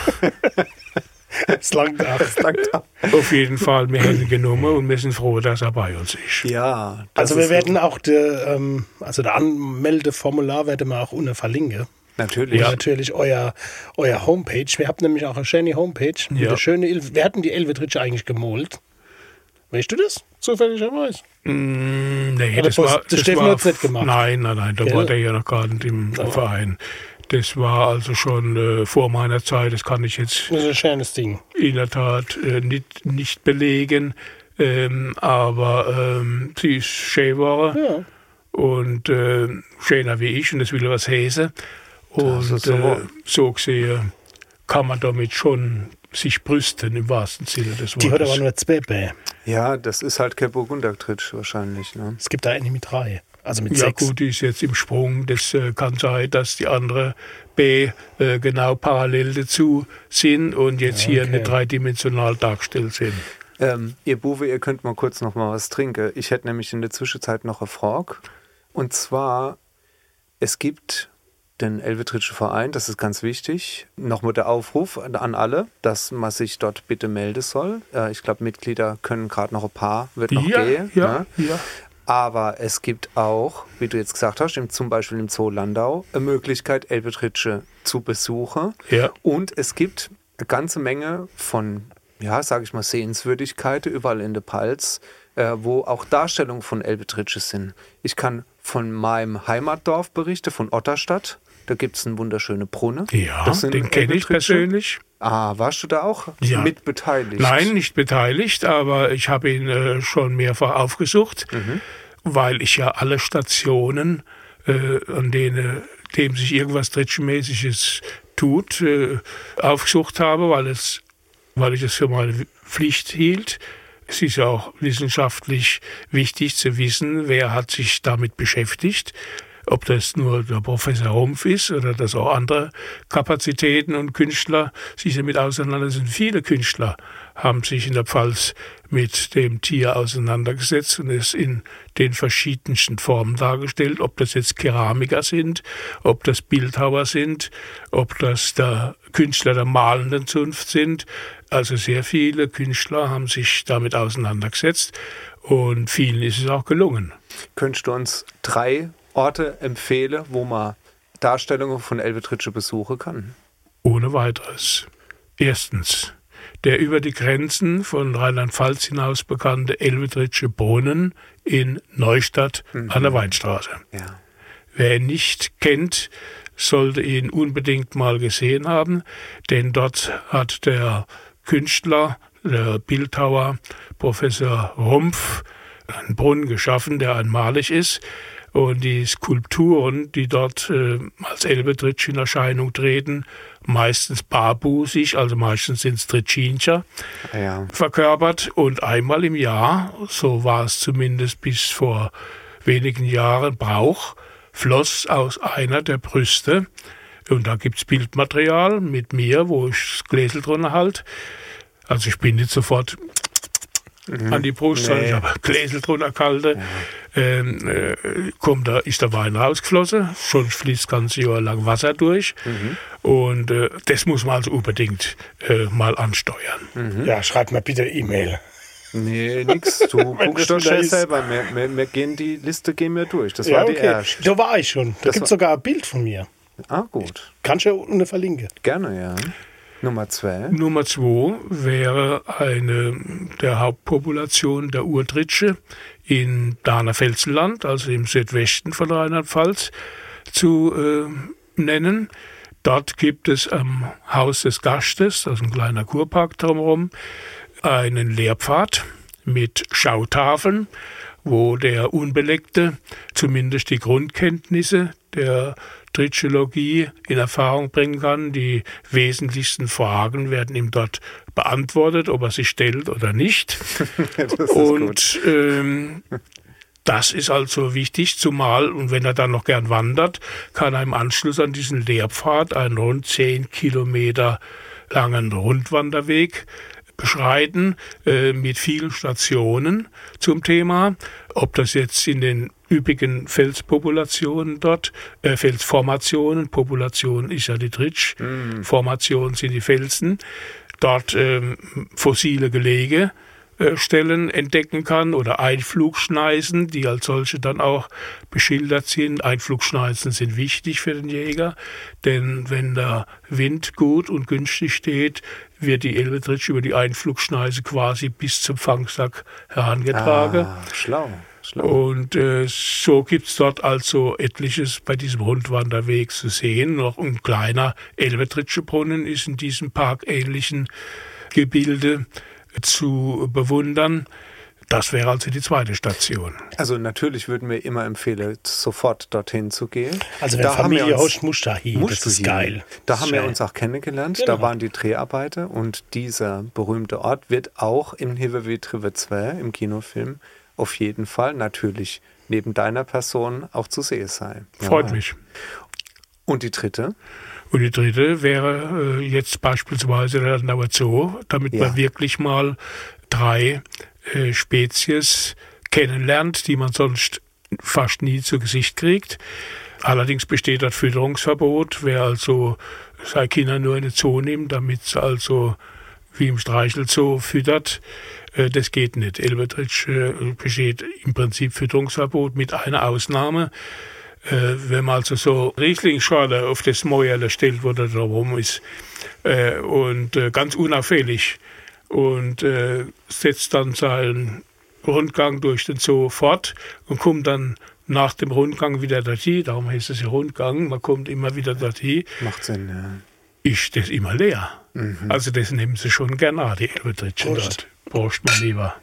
Speaker 3: Es langt auch.
Speaker 2: Danke.
Speaker 4: Auf jeden Fall, wir haben ihn genommen und wir sind froh, dass er bei uns ist.
Speaker 2: Ja. das
Speaker 3: Also wir werden auch der, ähm, also der Anmeldeformular werden wir auch unten verlinken.
Speaker 2: Natürlich.
Speaker 3: Ja. Natürlich euer, euer Homepage. Wir haben nämlich auch eine schöne Homepage.
Speaker 4: Ja.
Speaker 3: der schöne Il wir hatten die Elvetritsche eigentlich gemalt. Weißt du das? Zufälligerweise.
Speaker 4: Mm, nee,
Speaker 3: Oder
Speaker 4: das
Speaker 3: Post-
Speaker 4: war,
Speaker 3: das Steffen
Speaker 4: war
Speaker 3: hat's nicht gemacht.
Speaker 4: Nein, nein, nein, da
Speaker 3: Gell?
Speaker 4: war der ja noch gar nicht im Verein. Das war also schon äh, vor meiner Zeit, das kann ich jetzt
Speaker 3: Das ist ein schönes Ding.
Speaker 4: in der Tat äh, nicht, nicht belegen. Ähm, aber ähm, sie ist schön geworden
Speaker 3: Ja.
Speaker 4: und äh, schöner wie ich und das will was heißen. Und äh, so gesehen kann man damit schon sich brüsten im wahrsten Sinne des
Speaker 3: Die hat
Speaker 4: Wortes.
Speaker 3: aber nur zwei Bälle.
Speaker 2: Ja, das ist halt kein Burgundertritsch wahrscheinlich. Ne?
Speaker 3: Es gibt da eine mit drei. Also mit
Speaker 4: Ja
Speaker 3: sechs.
Speaker 4: gut, die ist jetzt im Sprung. Das äh, kann sein, dass die andere B äh, genau parallel dazu sind und jetzt hier
Speaker 3: okay.
Speaker 4: nicht dreidimensional dargestellt sind.
Speaker 2: Ähm, ihr Buwe, ihr könnt mal kurz noch mal was trinken. Ich hätte nämlich in der Zwischenzeit noch eine Frage. Und zwar, es gibt den Elvetritschen Verein, das ist ganz wichtig. Nochmal der Aufruf an alle, dass man sich dort bitte melden soll. Äh, ich glaube, Mitglieder können gerade noch ein paar, wird noch
Speaker 4: ja,
Speaker 2: gehen.
Speaker 4: ja,
Speaker 2: ne?
Speaker 4: ja.
Speaker 2: Aber es gibt auch, wie du jetzt gesagt hast, im, zum Beispiel im Zoo Landau, eine Möglichkeit, Elbetritsche zu besuchen.
Speaker 4: Ja.
Speaker 2: Und es gibt eine ganze Menge von, ja, sage ich mal, Sehenswürdigkeiten überall in der Palz, äh, wo auch Darstellungen von Elbetritsche sind. Ich kann von meinem Heimatdorf berichten, von Otterstadt. Da gibt es einen wunderschönen Brunnen.
Speaker 4: Ja, den kenne ich persönlich.
Speaker 2: Ah, warst du da auch
Speaker 4: Ja.
Speaker 2: mit beteiligt?
Speaker 4: Nein, nicht beteiligt, aber ich habe ihn äh, schon mehrfach aufgesucht, weil ich ja alle Stationen, äh, an denen dem sich irgendwas Dritschenmäßiges tut, äh, aufgesucht habe, weil, es, weil ich es für meine Pflicht hielt. Es ist ja auch wissenschaftlich wichtig zu wissen, wer hat sich damit beschäftigt. Ob das nur der Professor Rumpf ist oder dass auch andere Kapazitäten und Künstler sich damit auseinandersetzen. Viele Künstler haben sich in der Pfalz mit dem Tier auseinandergesetzt und es in den verschiedensten Formen dargestellt, ob das jetzt Keramiker sind, ob das Bildhauer sind, ob das der Künstler der malenden Zunft sind. Also sehr viele Künstler haben sich damit auseinandergesetzt und vielen ist es auch gelungen.
Speaker 2: Könntest du uns drei Orte empfehlen, wo man Darstellungen von Elbetritsche besuchen kann?
Speaker 4: Ohne weiteres. Erstens, der über die Grenzen von Rheinland-Pfalz hinaus bekannte Elvetritsche Brunnen in Neustadt an der Weinstraße.
Speaker 2: Ja.
Speaker 4: Wer ihn nicht kennt, sollte ihn unbedingt mal gesehen haben, denn dort hat der Künstler, der Bildhauer, Professor Rumpf, einen Brunnen geschaffen, der einmalig ist. Und die Skulpturen, die dort äh, als Elbetritsch in Erscheinung treten, meistens barbusig, also meistens sind es Tritschincher,
Speaker 2: Ja.
Speaker 4: verkörpert und einmal im Jahr, so war es zumindest bis vor wenigen Jahren Brauch, floss aus einer der Brüste, und da gibt's Bildmaterial mit mir, wo ich das Gläsel drunter halt. Also ich bin nicht sofort an die Brust, sondern ich
Speaker 2: Nee.
Speaker 4: habe Gläsel drunter gehalten. Ähm, äh, kommt da, ist der Wein rausgeflossen, schon fließt das ganze Jahr lang Wasser durch. Und äh, das muss man also unbedingt äh, mal ansteuern.
Speaker 3: Ja, schreib mir bitte E-Mail.
Speaker 2: Nee, nix. Du guckst
Speaker 3: das
Speaker 2: doch schnell selber. Wir, wir, wir gehen die Liste gehen wir durch. Das war die erste.
Speaker 3: Da war ich schon. Da
Speaker 2: Das
Speaker 3: gibt es sogar ein Bild von mir.
Speaker 2: Ah, gut.
Speaker 3: Kannst du ja unten verlinken.
Speaker 2: Gerne, ja. Nummer zwei.
Speaker 4: Nummer zwei wäre eine der Hauptpopulation der Urtritsche in Dahner-Felsenland, also im Südwesten von Rheinland-Pfalz, zu äh, nennen. Dort gibt es am Haus des Gastes, also ein kleiner Kurpark drumherum, einen Lehrpfad mit Schautafeln, wo der Unbeleckte zumindest die Grundkenntnisse der Tritschologie in Erfahrung bringen kann. Die wesentlichsten Fragen werden ihm dort beantwortet, ob er sie stellt oder nicht. und ähm, das ist also wichtig, zumal, und wenn er dann noch gern wandert, kann er im Anschluss an diesen Lehrpfad einen rund zehn Kilometer langen Rundwanderweg beschreiten äh, mit vielen Stationen zum Thema. Ob das jetzt in den üppigen Felspopulationen dort, äh, Felsformationen, Population ist ja die Tritsch, mm. Formation sind die Felsen, dort ähm, fossile Gelege äh, Stellen entdecken kann oder Einflugschneisen, die als solche dann auch beschildert sind. Einflugschneisen sind wichtig für den Jäger, denn wenn der Wind gut und günstig steht, wird die Elbetritsch über die Einflugschneise quasi bis zum Fangsack herangetragen.
Speaker 2: Ah, schlau. Schlau.
Speaker 4: Und äh, so gibt's dort also etliches bei diesem Rundwanderweg zu sehen. Noch ein kleiner Elbetritsche Brunnen ist in diesem parkähnlichen Gebilde zu bewundern. Das wäre also die zweite Station.
Speaker 2: Also natürlich würden wir immer empfehlen, sofort dorthin zu gehen.
Speaker 3: Also wenn
Speaker 2: da
Speaker 3: Familie Hosch muss da hin, das ist geil.
Speaker 2: Da
Speaker 3: das
Speaker 2: haben wir uns auch kennengelernt, genau. da waren die Dreharbeiter und dieser berühmte Ort wird auch im Trive 2 im Kinofilm auf jeden Fall natürlich neben deiner Person auch zu sehen sein.
Speaker 4: Freut ja. mich.
Speaker 2: Und die dritte?
Speaker 4: Und die dritte wäre äh, jetzt beispielsweise der Landauer Zoo, damit ja. man wirklich mal drei äh, Spezies kennenlernt, die man sonst fast nie zu Gesicht kriegt. Allerdings besteht das Fütterungsverbot. Wer also seine Kinder nur in den Zoo nimmt, damit es also wie im Streichelzoo füttert, das geht nicht. Elbertritsch äh, besteht im Prinzip Fütterungsverbot mit einer Ausnahme. Äh, wenn man also so Rieslingsschale auf das Mäuerle stellt, wo der rum ist, und ganz unauffällig und setzt dann seinen Rundgang durch den Zoo fort und kommt dann nach dem Rundgang wieder dorthin. Darum heißt es ja Rundgang. Man kommt immer wieder dorthin.
Speaker 2: Macht Sinn, ja.
Speaker 4: Ist das immer leer. Mhm. Also das nehmen sie schon gerne an, die Elbetritschen dort. Prost, mein Lieber.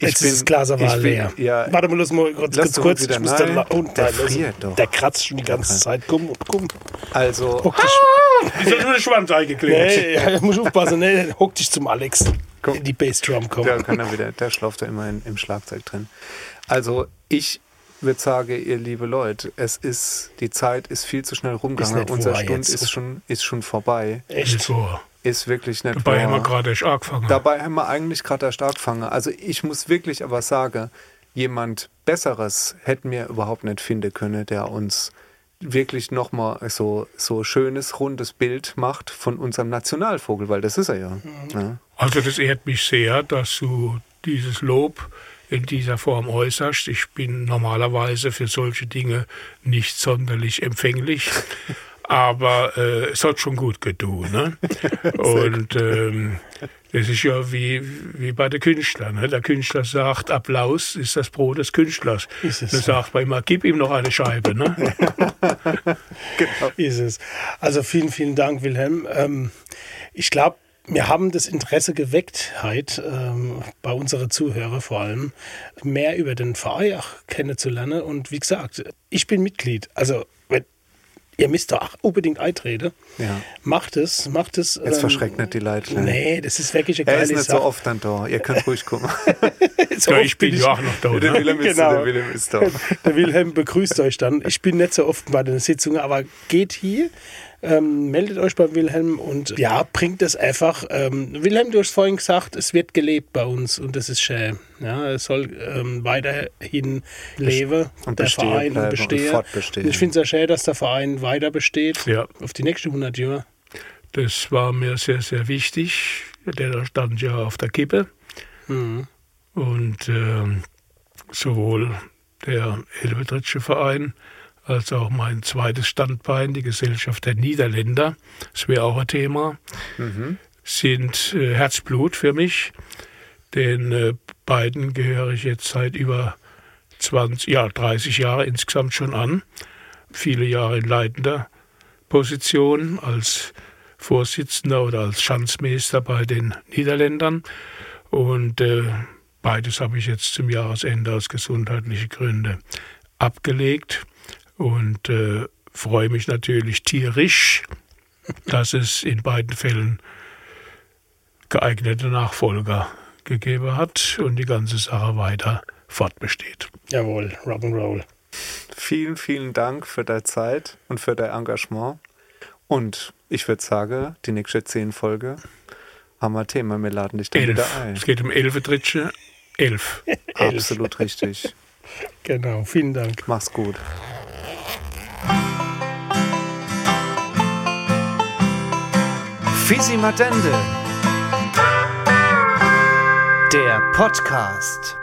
Speaker 3: Jetzt bin, ist das Glas aber leer. Ja, Warte mal, lass mal kurz, lass kurz, ich muss dann und der, friert doch. der kratzt schon die ganze okay. Zeit. Komm, komm.
Speaker 2: Also.
Speaker 3: Hock dich.
Speaker 4: Ah, ist ja nur eine Schwanz eingeklebt.
Speaker 3: Nee, ja, muss aufpassen, nee, hock dich zum Alex. Komm. Die Bassdrum kommt.
Speaker 2: Der kann dann wieder, der schlaft da immer in, im Schlagzeug drin. Also, ich würde sagen, ihr liebe Leute, es ist, die Zeit ist viel zu schnell rumgegangen. Unser Stund ist schon, ist schon vorbei.
Speaker 4: Echt so
Speaker 2: ist wirklich nicht
Speaker 4: Dabei wahr. haben wir gerade erst angefangen.
Speaker 2: Dabei haben wir eigentlich gerade erst angefangen. Also ich muss wirklich aber sagen, jemand Besseres hätten wir überhaupt nicht finden können, der uns wirklich nochmal so, so schönes, rundes Bild macht von unserem Nationalvogel, weil das ist er ja. Mhm. ja.
Speaker 4: Also das ehrt mich sehr, dass du dieses Lob in dieser Form äußerst. Ich bin normalerweise für solche Dinge nicht sonderlich empfänglich. aber äh, es hat schon gut getan. Ne? Und ähm, das ist ja wie, wie bei den Künstlern. Ne? Der Künstler sagt, Applaus ist das Brot des Künstlers. Ist es Dann so. sagt man immer, gib ihm noch eine Scheibe. Ne?
Speaker 3: genau. Ist es. Also vielen, vielen Dank, Wilhelm. Ähm, ich glaube, wir haben das Interesse geweckt, heute, ähm, bei unseren Zuhörern vor allem, mehr über den Verein auch kennenzulernen. Und wie gesagt, ich bin Mitglied. Also ihr müsst doch unbedingt eintreten.
Speaker 2: Ja.
Speaker 3: Macht es, macht es.
Speaker 2: Jetzt ähm, verschreckt nicht die Leute.
Speaker 3: Ne? Nee, das ist wirklich
Speaker 2: eine Er ist nicht Sache. so oft dann da. Ihr könnt ruhig kommen.
Speaker 4: so ja, ich bin ja auch noch da.
Speaker 2: Der Wilhelm, ist, genau. der Wilhelm ist da.
Speaker 3: Der Wilhelm begrüßt euch dann. Ich bin nicht so oft bei den Sitzungen, aber geht hier. Ähm, meldet euch bei Wilhelm und ja, bringt es einfach. Ähm, Wilhelm, du hast vorhin gesagt, es wird gelebt bei uns und das ist schön. Ja, es soll ähm, weiterhin leben,
Speaker 2: und der Verein und bestehen. Und
Speaker 3: ich finde es sehr schön, dass der Verein weiter besteht
Speaker 4: ja.
Speaker 3: auf die nächsten 100 Jahre.
Speaker 4: Das war mir sehr, sehr wichtig. Der stand ja auf der Kippe. Mhm. Und äh, sowohl der Helvetritsche Verein als auch mein zweites Standbein, die Gesellschaft der Niederländer, das wäre auch ein Thema, mhm. sind äh, Herzblut für mich. Den äh, beiden gehöre ich jetzt seit über 20, ja, 30 Jahre insgesamt schon an. Viele Jahre in leitender Position als Vorsitzender oder als Schanzmeister bei den Niederländern. Und äh, beides habe ich jetzt zum Jahresende aus gesundheitlichen Gründen abgelegt und äh, freue mich natürlich tierisch, dass es in beiden Fällen geeignete Nachfolger gegeben hat und die ganze Sache weiter fortbesteht.
Speaker 3: Jawohl, Rock'n'Roll.
Speaker 2: Vielen, vielen Dank für deine Zeit und für dein Engagement. Und ich würde sagen, die nächste zehn Folge haben wir Thema. Wir laden dich dann
Speaker 4: Elf.
Speaker 2: wieder ein.
Speaker 4: Es geht um elf Dritsche. Elf.
Speaker 2: Absolut richtig.
Speaker 3: Genau, vielen Dank.
Speaker 2: Mach's gut.
Speaker 1: Fisi Madende. Der Podcast.